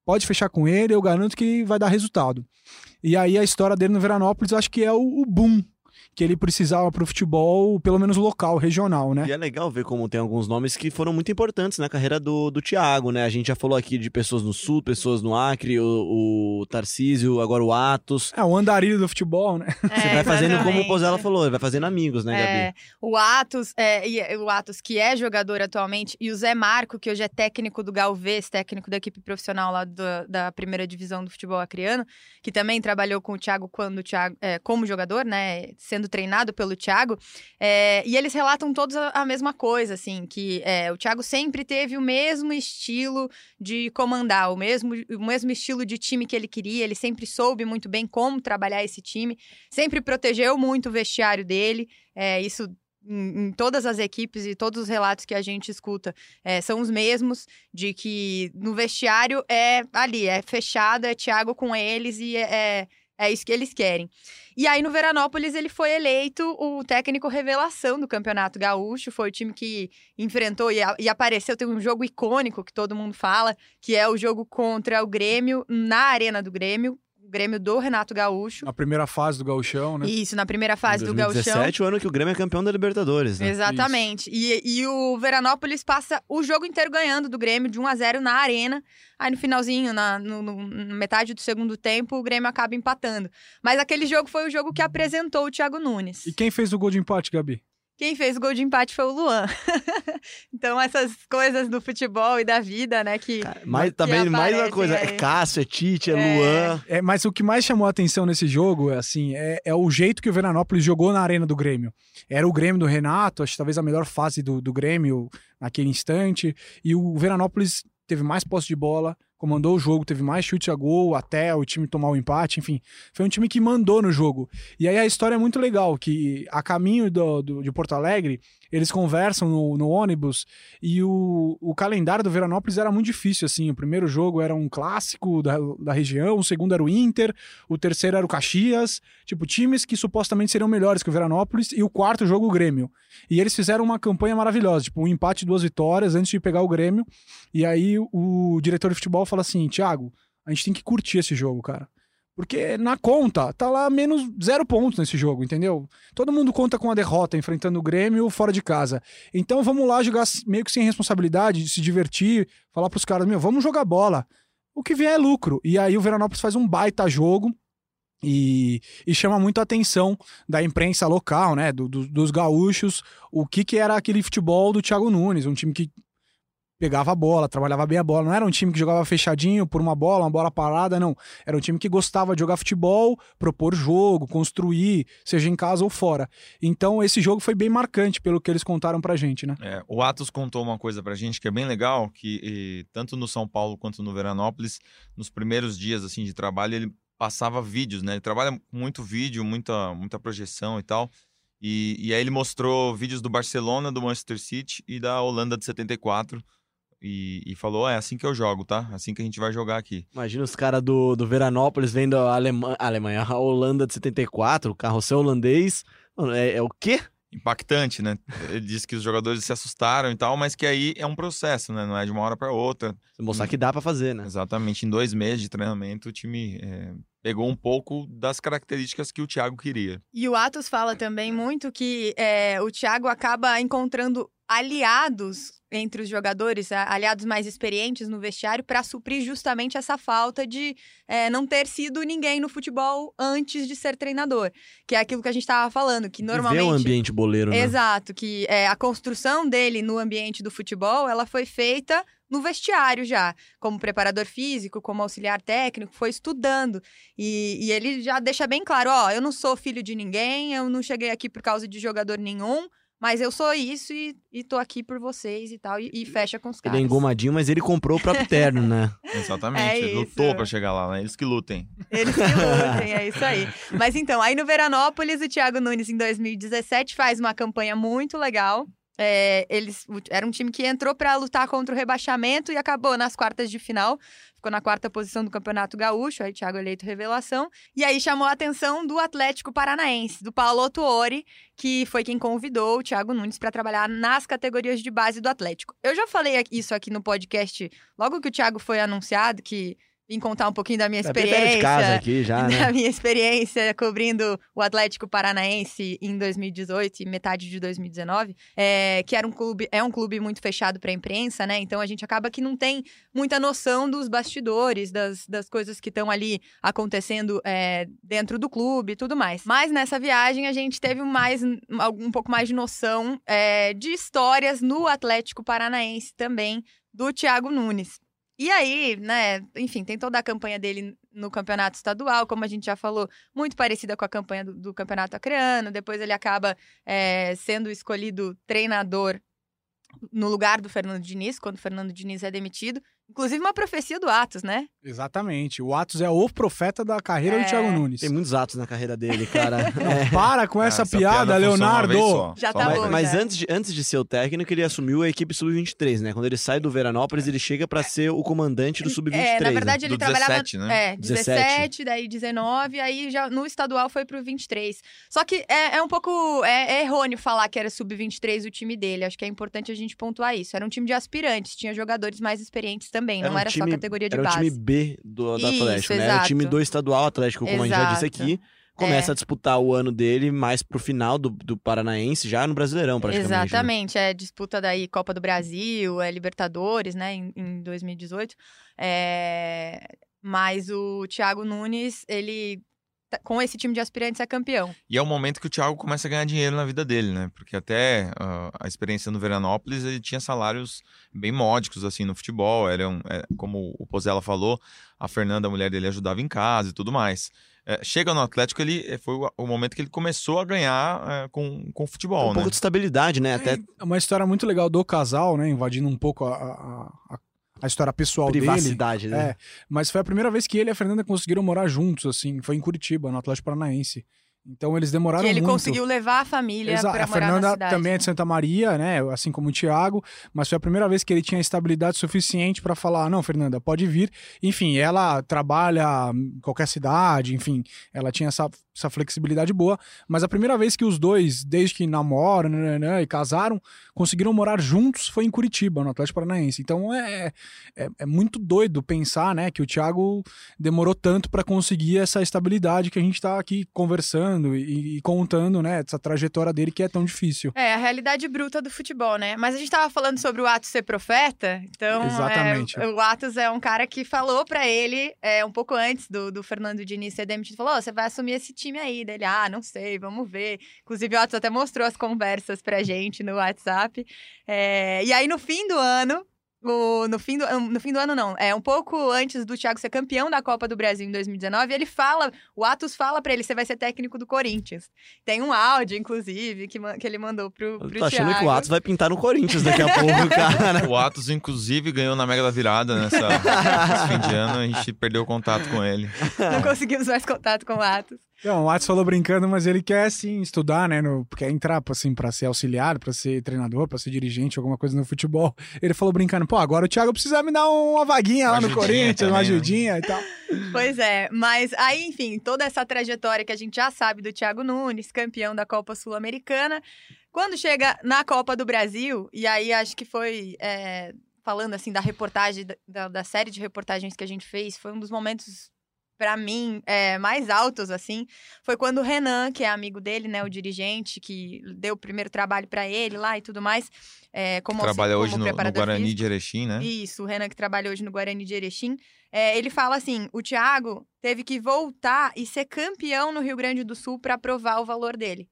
pode fechar com ele, eu garanto que vai dar resultado. E aí a história dele no Veranópolis, acho que é o, o boom que ele precisava pro futebol, pelo menos local, regional, né? E é legal ver como tem alguns nomes que foram muito importantes na carreira do, do Thiago, né? A gente já falou aqui de pessoas no Sul, pessoas no Acre, o, o Tarcísio, agora o Atos. É o andarilho do futebol, né? Você É, vai fazendo como o. Pozella falou, ele vai fazendo amigos, né, Gabi? É, o Atos, é, e- o Atos, que é jogador atualmente, e o Zé Marco, que hoje é técnico do Galvez, técnico da equipe profissional lá do- da primeira divisão do futebol acreano, que também trabalhou com o Thiago quando o Thiago, é, como jogador, né? Sendo treinado pelo Thiago. É, e eles relatam todos a, a mesma coisa, assim, que é, o Thiago sempre teve o mesmo estilo de comandar, o mesmo, o mesmo estilo de time que ele queria, ele sempre soube muito bem como trabalhar esse time, sempre protegeu muito o vestiário dele, é, isso em, em todas as equipes e todos os relatos que a gente escuta é, são os mesmos, de que no vestiário é ali, é fechado, é Thiago com eles e é, é, é isso que eles querem. E aí no Veranópolis ele foi eleito o técnico revelação do Campeonato Gaúcho, foi o time que enfrentou e, a- e apareceu, tem um jogo icônico que todo mundo fala, que é o jogo contra o Grêmio na Arena do Grêmio, Grêmio do Renato Gaúcho. Na primeira fase do gauchão, né? Isso, na primeira fase Em do Gauchão. 2017, o ano que o Grêmio é campeão da Libertadores, né? Exatamente. E, e o Veranópolis passa o jogo inteiro ganhando do Grêmio de 1 a 0 na arena. Aí no finalzinho, na no- no- na metade do segundo tempo, o Grêmio acaba empatando. Mas aquele jogo foi o jogo que apresentou o Thiago Nunes. E quem fez o gol de empate, Gabi? Quem fez o gol de empate foi o Luan. *laughs* então, essas coisas do futebol e da vida, né? Que. Mas que também, mais uma coisa, é aí. Cássio, é Tite, é, É. Luan. É, mas o que mais chamou a atenção nesse jogo é assim, é, é o jeito que o Veranópolis jogou na arena do Grêmio. Era o Grêmio do Renato, acho que talvez a melhor fase do, do Grêmio naquele instante. E o Veranópolis teve mais posse de bola, comandou o jogo, teve mais chute a gol até o time tomar o empate, enfim. Foi um time que mandou no jogo. E aí a história é muito legal, que a caminho do, do- de Porto Alegre, eles conversam no, no ônibus e o, o calendário do Veranópolis era muito difícil, assim. O primeiro jogo era um clássico da, da região, o segundo era o Inter, o terceiro era o Caxias. Tipo, times que supostamente seriam melhores que o Veranópolis e o quarto jogo o Grêmio. E eles fizeram uma campanha maravilhosa, tipo, um empate, duas vitórias antes de pegar o Grêmio. E aí o diretor de futebol fala assim, Thiago, a gente tem que curtir esse jogo, cara. Porque na conta, tá lá menos zero pontos nesse jogo, entendeu? Todo mundo conta com a derrota enfrentando o Grêmio fora de casa. Então vamos lá jogar meio que sem responsabilidade, de se divertir, falar pros caras, meu, vamos jogar bola. O que vier é lucro. E aí o Veranópolis faz um baita jogo. E, e chama muito a atenção da imprensa local, né? do- do- dos gaúchos, o que, que era aquele futebol do Thiago Nunes, um time que pegava a bola, trabalhava bem a bola. Não era um time que jogava fechadinho por uma bola, uma bola parada, não. Era um time que gostava de jogar futebol, propor jogo, construir, seja em casa ou fora. Então esse jogo foi bem marcante pelo que eles contaram pra gente, né? É, o Atos contou uma coisa pra gente que é bem legal, que eh, tanto no São Paulo quanto no Veranópolis, nos primeiros dias assim de trabalho, ele passava vídeos, né? Ele trabalha muito vídeo, muita, muita projeção e tal. E, e aí ele mostrou vídeos do Barcelona, do Manchester City e da Holanda de 74. E, e falou: é assim que eu jogo, tá? Assim que a gente vai jogar aqui. Imagina os caras do, do Veranópolis vendo a, Alema- a Alemanha, a Holanda de 74, o carrossel holandês. Mano, é, é o quê? Impactante, né? Ele disse que os jogadores se assustaram e tal, mas que aí é um processo, né? Não é de uma hora para outra. Mostrar que dá pra fazer, né? Exatamente. Em dois meses de treinamento, o time é, pegou um pouco das características que o Thiago queria. E o Atos fala também muito que é, o Thiago acaba encontrando aliados entre os jogadores, aliados mais experientes no vestiário, para suprir justamente essa falta de é, não ter sido ninguém no futebol antes de ser treinador. Que é aquilo que a gente estava falando, que normalmente. Viver um ambiente boleiro, né? Exato, que é, a construção dele no ambiente do futebol, ela foi feita no vestiário já, como preparador físico, como auxiliar técnico, foi estudando. E, e ele já deixa bem claro, ó, eu não sou filho de ninguém, eu não cheguei aqui por causa de jogador nenhum, mas eu sou isso e, e tô aqui por vocês e tal, e, e fecha com os Ele caras. é engomadinho, mas ele comprou o próprio terno, né? *laughs* Exatamente. É Ele lutou para chegar lá, né? Eles que lutem. Eles que *laughs* lutem, é isso aí. Mas então, aí no Veranópolis, o Thiago Nunes, em 2017, faz uma campanha muito legal. É, eles era um time que entrou para lutar contra o rebaixamento e acabou nas quartas de final. Ficou na quarta posição do Campeonato Gaúcho, aí Thiago eleito revelação. E aí chamou a atenção do Atlético Paranaense, do Paulo Tuori, que foi quem convidou o Thiago Nunes para trabalhar nas categorias de base do Atlético. Eu já falei isso aqui no podcast logo que o Thiago foi anunciado, que vim contar um pouquinho da minha bem experiência. de casa aqui já, *laughs* né? Da minha experiência cobrindo o Atlético Paranaense em 2018 e metade de 2019, é, que era um clube, é um clube muito fechado para a imprensa, né? Então a gente acaba que não tem muita noção dos bastidores, das, das coisas que estão ali acontecendo é, dentro do clube e tudo mais. Mas nessa viagem a gente teve mais um pouco mais de noção é, de histórias no Atlético Paranaense também do Thiago Nunes. E aí, né, enfim, tem toda a campanha dele no campeonato estadual, como a gente já falou, muito parecida com a campanha do, do campeonato acreano. Depois ele acaba é, sendo escolhido treinador no lugar do Fernando Diniz, quando o Fernando Diniz é demitido. Inclusive uma profecia do Atos, né? Exatamente. O Atos é o profeta da carreira É. do Thiago Nunes. Tem muitos atos na carreira dele, cara. *laughs* É. Para com essa, Ah, piada, uma Leonardo. só. Já Só tá uma bom. Mas já. antes de, antes de ser o técnico, ele assumiu a equipe sub-23, né? Quando ele sai do Veranópolis, ele chega pra ser o comandante do sub-23. É, na né? verdade, ele Do trabalhava. 17, né? É, 17. 17, daí 19, aí já no estadual foi pro 23. Só que é, é um pouco. É, é errôneo falar que era sub-23 o time dele. Acho que é importante a gente pontuar isso. Era um time de aspirantes, tinha jogadores mais experientes também, não um era time- só categoria de Era base. o time B do, do Isso, Atlético, né? Era o exato. time do estadual Atlético, como a gente já disse Exato. aqui. Começa É. a disputar o ano dele mais pro final do, do Paranaense, já no Brasileirão, praticamente. né? Exatamente, é disputa daí Copa do Brasil, é Libertadores, né, em, em 2018. É, Mas o Thiago Nunes, ele com esse time de aspirantes é campeão. E é o momento que o Thiago começa a ganhar dinheiro na vida dele, né? Porque até ah, a experiência no Veranópolis, ele tinha salários bem módicos, assim, no futebol. Era um, é, como o Pozella falou, a Fernanda, a mulher dele, ajudava em casa e tudo mais. É, chega no Atlético, ele é, foi o, o momento que ele começou a ganhar é, com, com o futebol, um né? pouco de estabilidade, né? Até É uma história muito legal do casal, né? Invadindo um pouco a, a, a- a história pessoal dele. privacidade, né? É, mas foi a primeira vez que ele e a Fernanda conseguiram morar juntos, assim. Foi em Curitiba, no Atlético Paranaense. Então eles demoraram Que ele muito. conseguiu levar a família Exato. para A morar na Fernanda cidade. também é de Santa Maria, né? Assim como o Thiago, mas foi a primeira vez que ele tinha estabilidade suficiente para falar: não, Fernanda, pode vir. Enfim, ela trabalha em qualquer cidade, enfim, ela tinha essa, essa flexibilidade boa. Mas a primeira vez que os dois, desde que namoram né, né, e casaram, conseguiram morar juntos foi em Curitiba, no Atlético Paranaense. Então é, é, é muito doido pensar, né, que o Thiago demorou tanto para conseguir essa estabilidade que a gente tá aqui conversando e, e contando, né, essa trajetória dele que é tão difícil. É, a realidade bruta do futebol, né? Mas a gente tava falando sobre o Atos ser profeta, então Exatamente. é, o Atos é um cara que falou pra ele, é, um pouco antes do, do Fernando Diniz ser demitido, falou, "Ó, você vai assumir esse time aí. Dele, ah, não sei, vamos ver. Inclusive o Atos até mostrou as conversas pra gente no WhatsApp. É, e aí no fim do ano, o- no, fim do, no fim do ano, não. É um pouco antes do Thiago ser campeão da Copa do Brasil em 2019. Ele fala, o Atos fala pra ele: você vai ser técnico do Corinthians. Tem um áudio, inclusive, que, que ele mandou pro, pro Eu tô achando Thiago. que o Atos vai pintar no Corinthians daqui a pouco, *laughs* cara. O Atos, inclusive, ganhou na Mega da Virada nessa, nesse fim de ano. A gente perdeu contato com ele. Não conseguimos mais contato com o Atos. Então, o Watson falou brincando, mas ele quer, sim, estudar, né? No, quer entrar, assim, pra ser auxiliar, pra ser treinador, pra ser dirigente, alguma coisa no futebol. Ele falou brincando, pô, agora o Thiago precisa me dar uma vaguinha lá Uma no ajudinha Corinthians, uma também, né? ajudinha e tal. Pois é, mas aí, enfim, toda essa trajetória que a gente já sabe do Thiago Nunes, campeão da Copa Sul-Americana. Quando chega na Copa do Brasil, e aí acho que foi. é, falando assim da reportagem, da, da série de reportagens que a gente fez, foi um dos momentos. Pra mim, é, mais altos, assim, foi quando o Renan, que é amigo dele, né, o dirigente, que deu o primeiro trabalho pra ele lá e tudo mais, é, como, auxili- Trabalha como hoje no, no Guarani físico. de Erechim, né? Isso, o Renan que trabalha hoje no Guarani de Erechim. É, ele fala assim: o Thiago teve que voltar e ser campeão no Rio Grande do Sul para provar o valor dele.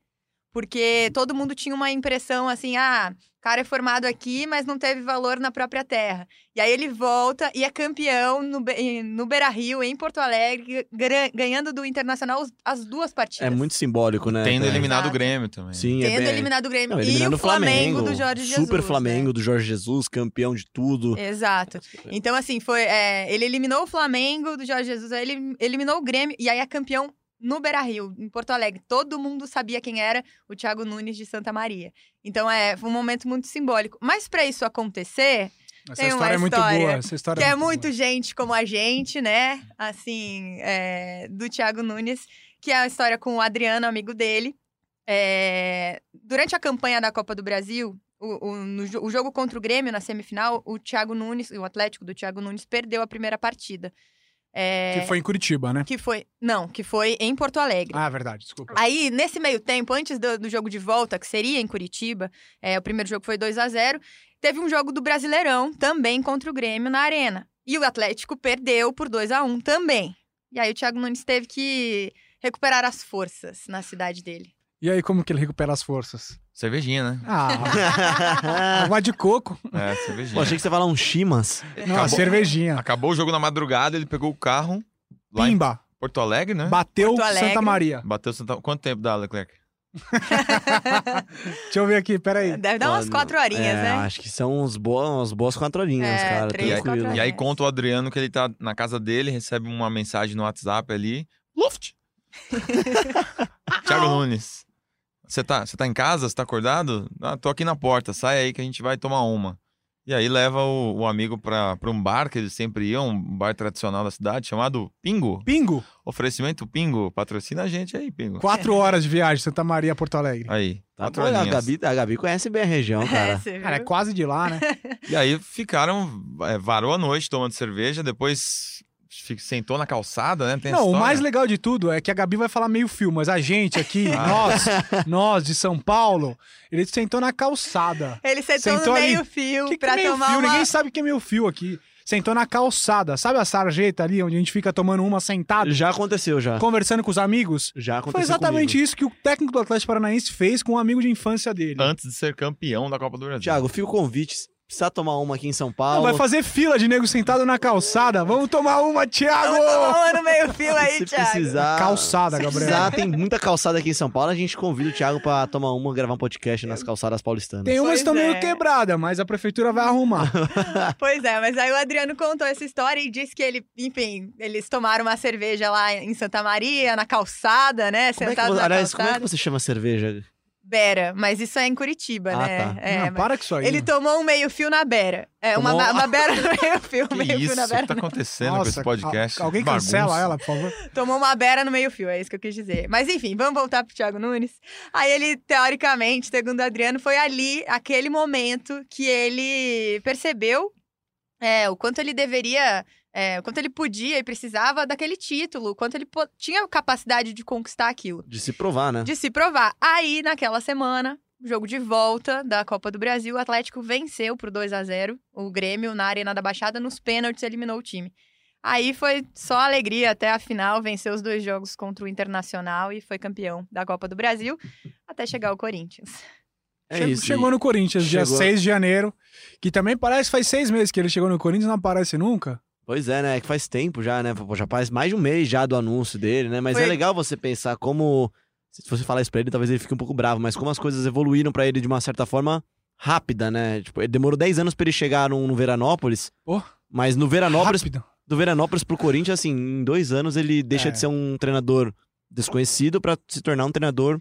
Porque todo mundo tinha uma impressão assim: ah, cara é formado aqui, mas não teve valor na própria terra. E aí ele volta e é campeão no, no Beira Rio, em Porto Alegre, ganhando do Internacional as duas partidas. É muito simbólico, né? Tendo eliminado o Exato. Grêmio também. Sim, é Tendo bem... eliminado o Grêmio. Não, e o Flamengo, do Jorge Jesus. Super né? Flamengo do Jorge Jesus, campeão de tudo. Exato. Então, assim, foi. é, ele eliminou o Flamengo do Jorge Jesus, aí ele eliminou o Grêmio e aí é campeão no Beira Rio, em Porto Alegre. Todo mundo sabia quem era o Thiago Nunes de Santa Maria. Então, é, foi um momento muito simbólico. Mas para isso acontecer, Essa Tem uma história é muito boa. Essa história que é muito gente como a gente, né? Assim, é, do Thiago Nunes, que é a história com o Adriano, amigo dele. É, durante a campanha da Copa do Brasil, o, o- no o jogo contra o Grêmio na semifinal, o Thiago Nunes, o Atlético do Thiago Nunes, perdeu a primeira partida. É, Que foi em Curitiba, né? que foi- Não, que foi em Porto Alegre. Ah, verdade, desculpa. Aí, nesse meio tempo, antes do, do jogo de volta, que seria em Curitiba, é, o primeiro jogo foi 2 a 0 teve um jogo do Brasileirão também contra o Grêmio na Arena. E o Atlético perdeu por 2 a 1 também. E aí o Thiago Nunes teve que recuperar as forças na cidade dele. E aí, como que ele recupera as forças? Cervejinha, né? Ah, *laughs* água de coco. É, cervejinha. Pô, achei que você ia falar um Chimas. Não, Acabou. cervejinha. Acabou o jogo na madrugada, ele pegou o carro lá em Pimba. Porto Alegre, né? Bateu Porto Alegre. Santa Maria. Bateu Santa... Quanto tempo dá, Leclerc? *laughs* Deixa eu ver aqui, peraí. Deve dar umas quatro horinhas, é, né? Acho que são uns boas, umas boas quatro horinhas, É, cara. três, E aí, tranquilo. quatro e aí conta o Adriano que ele tá na casa dele, recebe uma mensagem no WhatsApp ali. Luft! *laughs* Thiago Nunes. Você tá, você tá em casa? Você tá acordado? Ah, tô aqui na porta, sai aí que a gente vai tomar uma. E aí leva o, o amigo pra, pra um bar que eles sempre iam, um bar tradicional da cidade, chamado Pingo. Pingo. Oferecimento Pingo. Patrocina a gente aí, Pingo. Quatro horas de viagem, Santa Maria, Porto Alegre. Aí, Tá quatro bom, a. Gabi, a Gabi conhece bem a região, É, cara. viu? Cara, é quase de lá, né? *laughs* E aí ficaram, é, varou a noite tomando cerveja, depois sentou na calçada, né? Tem Não, o mais legal de tudo é que a Gabi vai falar meio fio, mas a gente aqui, *laughs* Ah. nós, nós de São Paulo, ele sentou na calçada. Ele sentou, Sentou no ali. meio fio que, que pra é meio tomar fio? uma... Ninguém sabe o que é meio fio aqui. Sentou na calçada. Sabe a sarjeta ali, onde a gente fica tomando uma sentado, Já aconteceu, já. conversando com os amigos? Já aconteceu Foi exatamente comigo. isso que o técnico do Atlético Paranaense fez com um amigo de infância dele. Antes de ser campeão da Copa do Brasil. Tiago, fica o convite. Precisar tomar uma aqui em São Não, Paulo. vai fazer fila de nego sentado na calçada. Vamos tomar uma, Thiago! Vamos tomar uma no meio fio aí, *laughs* se Thiago. precisar. Calçada, se Gabriel. precisar, tem muita calçada aqui em São Paulo. A gente convida o Thiago pra tomar uma, gravar um podcast nas calçadas paulistanas. Tem umas que estão Pois meio é. quebradas, mas a prefeitura vai arrumar. *laughs* Pois é, mas aí o Adriano contou essa história e disse que ele, enfim, eles tomaram uma cerveja lá em Santa Maria, na calçada, né? Como é que, vo- na aliás, como é calçada. que você chama cerveja? Bera, mas isso é em Curitiba, Ah, né? tá. É, não, mas- para com isso aí. Ele tomou um meio fio na Bera. É, uma, Tomou- uma Bera no *laughs* meio fio, um Que meio isso fio na que Bera. tá acontecendo com Nossa, esse podcast? al- alguém Bagunça. cancela ela, por favor. *laughs* Tomou uma Bera no meio fio, é isso que eu quis dizer. Mas enfim, vamos voltar pro Thiago Nunes. Aí ele, teoricamente, segundo o Adriano, foi ali, aquele momento que ele percebeu é, o quanto ele deveria, é, o quanto ele podia e precisava daquele título, o quanto ele tinha capacidade de conquistar aquilo, De se provar, né? de se provar. Aí, naquela semana, jogo de volta da Copa do Brasil, o Atlético venceu por 2 a 0 o Grêmio na Arena da Baixada, nos pênaltis eliminou o time. Aí foi só alegria até a final, venceu os dois jogos contra o Internacional e foi campeão da Copa do Brasil, até chegar ao Corinthians. É Che- isso. Chegou no Corinthians, dia Chegou- 6 de janeiro. Que também parece faz seis meses que ele chegou no Corinthians não aparece nunca. Pois é, né? É que faz tempo já, né? Já faz mais de um mês já do anúncio dele, né? Mas Foi- é legal você pensar como. Se você falar isso pra ele, talvez ele fique um pouco bravo, mas como as coisas evoluíram pra ele de uma certa forma rápida, né? Tipo, ele demorou 10 anos pra ele chegar no, no Veranópolis. Pô. Mas no Veranópolis, Rápido. do Veranópolis pro Corinthians, assim, em dois anos ele deixa É. de ser um treinador desconhecido para se tornar um treinador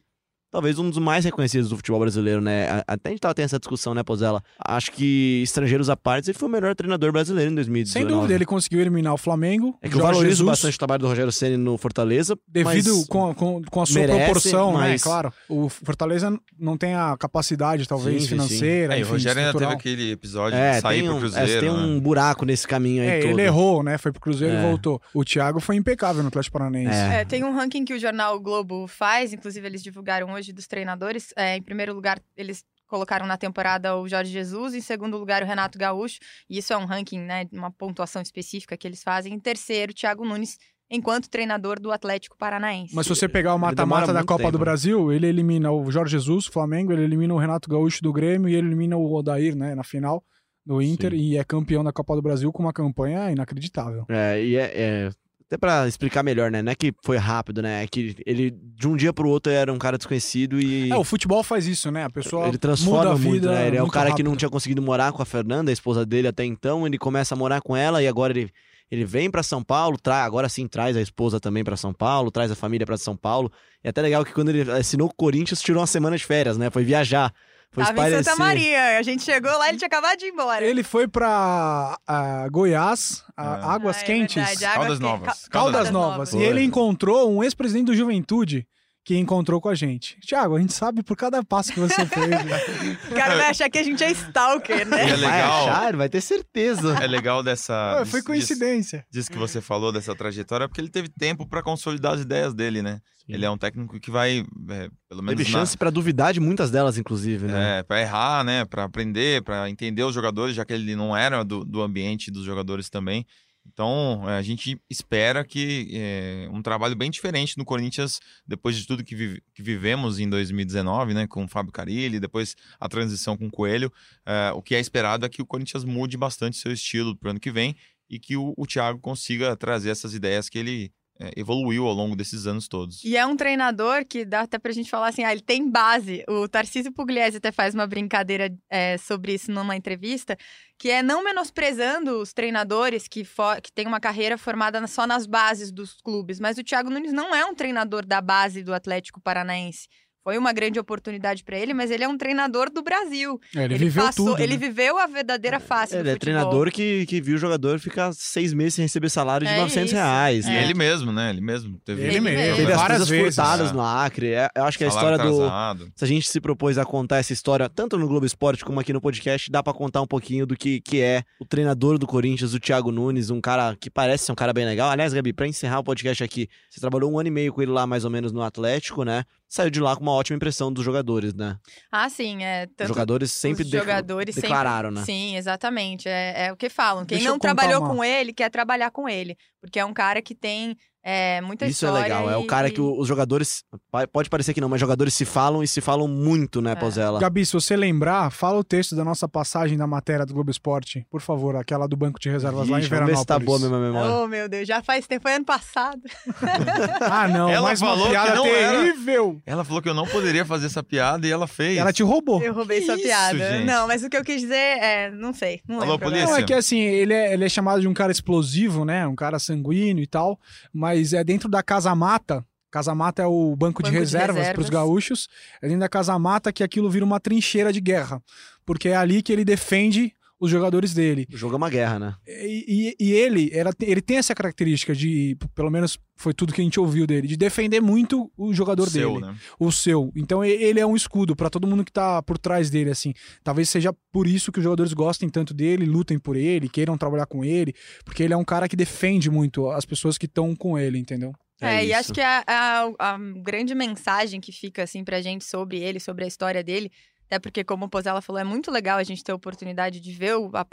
talvez um dos mais reconhecidos do futebol brasileiro, né? Até a gente tava tendo essa discussão, né, Pozella? Acho que estrangeiros à parte, ele foi o melhor treinador brasileiro em 2019. Sem dúvida, ele conseguiu eliminar o Flamengo. É que eu Jorge valorizo Jesus, bastante o trabalho do Rogério Ceni no Fortaleza, Devido mas com, com, com a sua merece, proporção, né? mas- Claro. O Fortaleza não tem a capacidade, talvez, Sim, sim, sim. financeira. É, e o Rogério ainda teve aquele episódio é, de sair tem pro um, Cruzeiro. é, tem né? um buraco nesse caminho aí É, todo. ele errou, né? Foi pro Cruzeiro É. e voltou. O Thiago foi impecável no Atlético Paranaense. É. É, tem um ranking que o jornal Globo faz, inclusive eles divulgaram hoje dos treinadores. É, em primeiro lugar, eles colocaram na temporada o Jorge Jesus, em segundo lugar o Renato Gaúcho, e isso é um ranking, né, uma pontuação específica que eles fazem. Em terceiro, o Thiago Nunes, enquanto treinador do Atlético Paranaense. Mas se você pegar o mata-mata da Copa tempo, do né? Brasil, ele elimina o Jorge Jesus, Flamengo, ele elimina o Renato Gaúcho do Grêmio e ele elimina o Odair, né, na final do Inter Sim. e é campeão da Copa do Brasil com uma campanha inacreditável. É, e é, é- até pra explicar melhor, né? Não é que foi rápido, né? É que ele, de um dia pro outro, era um cara desconhecido e É, o futebol faz isso, né? A pessoa ele transforma a muito, vida né? Ele é o cara que não rápido. tinha conseguido morar com a Fernanda, a esposa dele até então, ele começa a morar com ela e agora ele, ele vem pra São Paulo, tra agora sim traz a esposa também pra São Paulo, traz a família pra São Paulo. E é até legal que quando ele assinou o Corinthians, tirou uma semana de férias, né? Foi viajar, foi Tava em Santa. Maria, a gente chegou lá, ele tinha acabado de ir embora. Ele foi pra ah, Goiás, a- É. Águas Ah, é Quentes, verdade, água Caldas que- Novas. Cal- Caldas Caldas Novas. E Foi. ele encontrou um ex-presidente do Juventude que encontrou com a gente. Tiago, a gente sabe por cada passo que você fez. né? O cara vai achar que a gente é stalker, E né? é Vai legal, achar, ele vai ter certeza. é legal dessa. Ué, foi coincidência. Disso que você falou, dessa trajetória, porque ele teve tempo pra consolidar as ideias dele, né? Ele é um técnico que vai, é, pelo menos. Teve na- chance pra duvidar de muitas delas, inclusive, né? É, pra errar, né? Pra aprender, pra entender os jogadores, já que ele não era do, do ambiente dos jogadores também. Então, é, a gente espera que é, um trabalho bem diferente no Corinthians, depois de tudo que, vive- que vivemos em 2019, né? Com o Fábio Carilli, depois a transição com o Coelho. É, o que é esperado é que o Corinthians mude bastante seu estilo pro ano que vem e que o, o Thiago consiga trazer essas ideias que ele evoluiu ao longo desses anos todos. E é um treinador que dá até pra gente falar assim, ah, ele tem base. O Tarcísio Pugliese até faz uma brincadeira é, sobre isso numa entrevista, que é não menosprezando os treinadores que, que têm uma carreira formada só nas bases dos clubes, mas o Thiago Nunes não é um treinador da base do Atlético Paranaense. Foi uma grande oportunidade pra ele, mas ele é um treinador do Brasil. É, ele, viveu passou- tudo. Ele né? viveu a verdadeira face Ele do é futebol. treinador que, que viu o jogador ficar seis meses sem receber salário de É 900 isso. reais. E né? ele mesmo, né? Ele mesmo. Teve, Ele Ele mesmo. mesmo. Teve as várias coisas vezes. furtadas É. no Acre. É, eu acho que a salário história do. atrasado. Se a gente se propôs a contar essa história, tanto no Globo Esporte como aqui no podcast, dá pra contar um pouquinho do que, que é o treinador do Corinthians, o Thiago Nunes, um cara que parece ser um cara bem legal. Aliás, Gabi, pra encerrar o podcast aqui, você trabalhou um ano e meio com ele lá, mais ou menos, no Atlético, né? Saiu de lá com uma ótima impressão dos jogadores, né? Ah, sim, é Os tanto jogadores sempre os de- jogadores sempre- declararam, né? Sim, exatamente. É, é o que falam. Quem Deixa não trabalhou uma- com ele quer trabalhar com ele. Porque é um cara que tem é, muita Isso é legal. É o e- cara que os jogadores. Pode parecer que não, mas jogadores se falam e se falam muito, né, É. Pozella? Gabi, se você lembrar, fala o texto da nossa passagem da matéria do Globo Esporte, por favor, aquela do banco de reservas lá em Vixe, vamos ver Veranópolis. se tá boa a minha memória. Oh, meu Deus, já faz tempo. Foi ano passado. *laughs* Ah, não, Ela uma falou que piada não era. terrível. Ela falou que eu não poderia fazer essa piada e ela fez. Ela te roubou. Eu roubei Que sua isso, piada. gente? Não, mas o que eu quis dizer é. Não sei. Não Alô, lembro. polícia? Não, é que assim, ele é, ele é chamado de um cara explosivo, né? Um cara sanguíneo e tal. Mas é dentro da Casa Mata. Casa Mata é o banco, de Banco de reservas para os gaúchos. É dentro da Casa Mata que aquilo vira uma trincheira de guerra. Porque é ali que ele defende os jogadores dele. O jogo é uma guerra, né? E, e- e ele, era, ele tem essa característica de, pelo menos foi tudo que a gente ouviu dele, de defender muito o jogador seu, dele né? o seu. Então e- ele é um escudo pra todo mundo que tá por trás dele, assim. Talvez seja por isso que os jogadores gostem tanto dele, lutem por ele, queiram trabalhar com ele, porque ele é um cara que defende muito as pessoas que estão com ele, entendeu? É, e isso. acho que a, a- a grande mensagem que fica assim pra gente sobre ele, sobre a história dele, até porque, como o Pozella falou, é muito legal a gente ter a oportunidade de ver o, a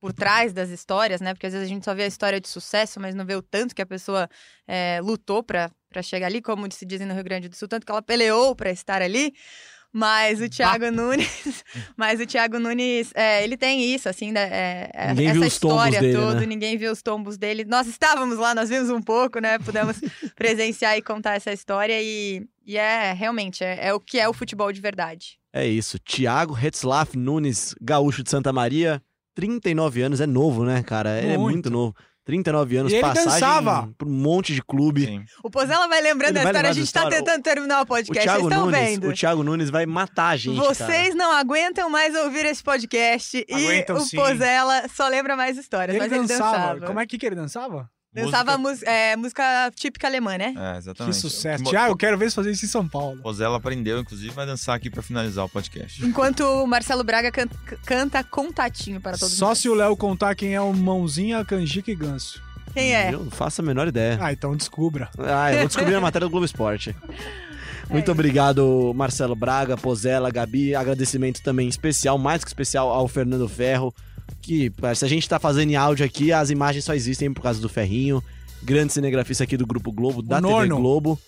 por trás das histórias, né? Porque às vezes a gente só vê a história de sucesso, mas não vê o tanto que a pessoa é, lutou pra chegar ali, como se dizem no Rio Grande do Sul, tanto que ela peleou pra estar ali. Mas o Thiago Nunes, *laughs* mas o Thiago Nunes, é, ele tem isso, assim, da- é, é, essa história dele, toda, né? ninguém viu os tombos dele. Nós estávamos lá, nós vimos um pouco, né? Pudemos *laughs* presenciar e contar essa história e, e é realmente é, é o que é o futebol de verdade. É isso. Thiago Hetzlaff Nunes, gaúcho de Santa Maria, 39 anos, é novo, né, cara? Ele é Muito. muito novo. 39 anos, E ele passagem dançava. por um monte de clube. Sim. O Pozella vai lembrando da história, a gente tá história. tentando terminar o O podcast, Thiago, vocês estão Nunes, vendo. o Thiago Nunes vai matar a gente, Vocês cara. não aguentam mais ouvir esse podcast Aguentam e o sim. Pozella só lembra mais histórias, Ele mas ele dançava. dançava. Como é que, que ele dançava? Dançava mus- é, música típica alemã, né? É, exatamente. Que sucesso. Mo- Thiago, eu quero ver você fazer isso em São Paulo. Rosela aprendeu, inclusive, vai dançar aqui pra finalizar o podcast. Enquanto o Marcelo Braga can- canta contatinho para todos Só nós. se o Léo contar quem é o Mãozinha, Canjica e Ganso. Quem é? Eu não faço a menor ideia. Ah, então descubra. Ah, eu vou descobrir na matéria do Globo Esporte. *laughs* É Muito obrigado, Marcelo Braga, Pozella, Gabi. Agradecimento também especial, mais que especial, ao Fernando Ferro. Que se a gente tá fazendo em áudio aqui, as imagens só existem por causa do Ferrinho. Grande cinegrafista aqui do Grupo Globo, da TV. Globo.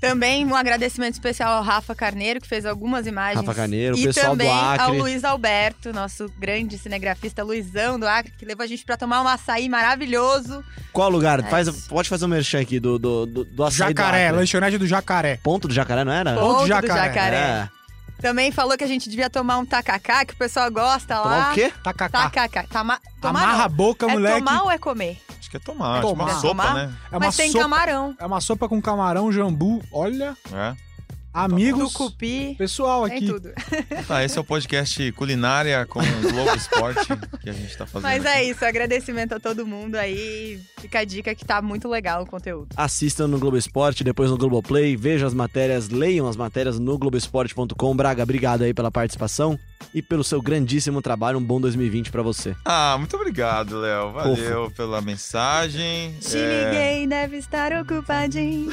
Também um agradecimento especial ao Rafa Carneiro, que fez algumas imagens. Rafa Carneiro, o e pessoal do também ao Acre. Luiz Alberto, nosso grande cinegrafista Luizão do Acre, que levou a gente pra tomar um açaí maravilhoso. Qual lugar? É Faz, pode fazer um merchan aqui do, do, do, do açaí do Jacaré, Acre. lanchonete do Jacaré. Ponto do Jacaré, não era? Ponto Ponto do Jacaré. Jacaré. É. Também falou que a gente devia tomar um tacacá, que o pessoal gosta lá. Tomar o quê? Tacacá. Tacacá. Tama... Tomar Amarra não. a boca, É moleque. tomar ou é comer? Acho que é tomar, acho Tomar. uma É sopa, tomar? né? É uma Mas tem sopa. camarão. É uma sopa com camarão, jambu. Olha, É. amigos, Tucupi. pessoal Tem aqui. tudo. *laughs* Tá, esse é o podcast Culinária com o Globo Esporte que a gente tá fazendo. Mas aqui. é isso, agradecimento a todo mundo aí. Fica a dica que tá muito legal o conteúdo. Assistam no Globo Esporte, depois no Globoplay, vejam as matérias, leiam as matérias no Globoesporte.com. Braga, obrigado aí pela participação e pelo seu grandíssimo trabalho. Um bom 2020 pra você. Ah, muito obrigado, Léo. Valeu pela mensagem. Se É, ninguém deve estar ocupadinho.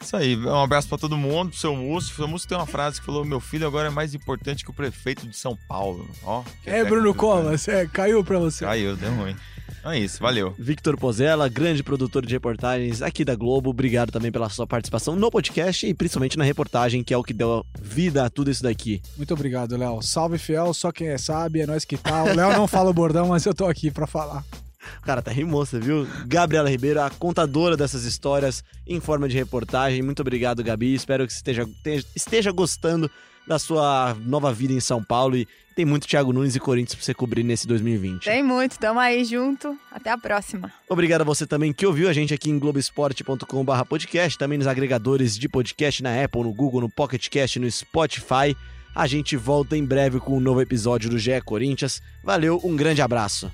Isso aí, um abraço pra todo mundo, pro seu Múcio. O seu Múcio tem uma frase que falou: Meu filho agora é mais importante que o prefeito de São Paulo. Ó, É, Bruno Covas, é, caiu pra você. Caiu, deu ruim. Então é isso, valeu. Victor Pozella, grande produtor de reportagens aqui da Globo. Obrigado também pela sua participação no podcast e principalmente na reportagem, que é o que deu vida a tudo isso daqui. Muito obrigado, Léo. Salve, fiel, só quem é sabe, é nós que tá. O Léo não fala o bordão, mas eu tô aqui pra falar. Cara, tá rimou, você viu? Gabriela Ribeiro, a contadora dessas histórias em forma de reportagem. Muito obrigado, Gabi. Espero que você esteja, te- esteja gostando da sua nova vida em São Paulo. E tem muito Thiago Nunes e Corinthians pra você cobrir nesse 2020. Tem muito, tamo aí junto. Até a próxima. Obrigado a você também que ouviu a gente aqui em globesport.com.br podcast, também nos agregadores de podcast na Apple, no Google, no Pocket Cast, no Spotify. A gente volta em breve com um novo episódio do GE Corinthians. Valeu, um grande abraço.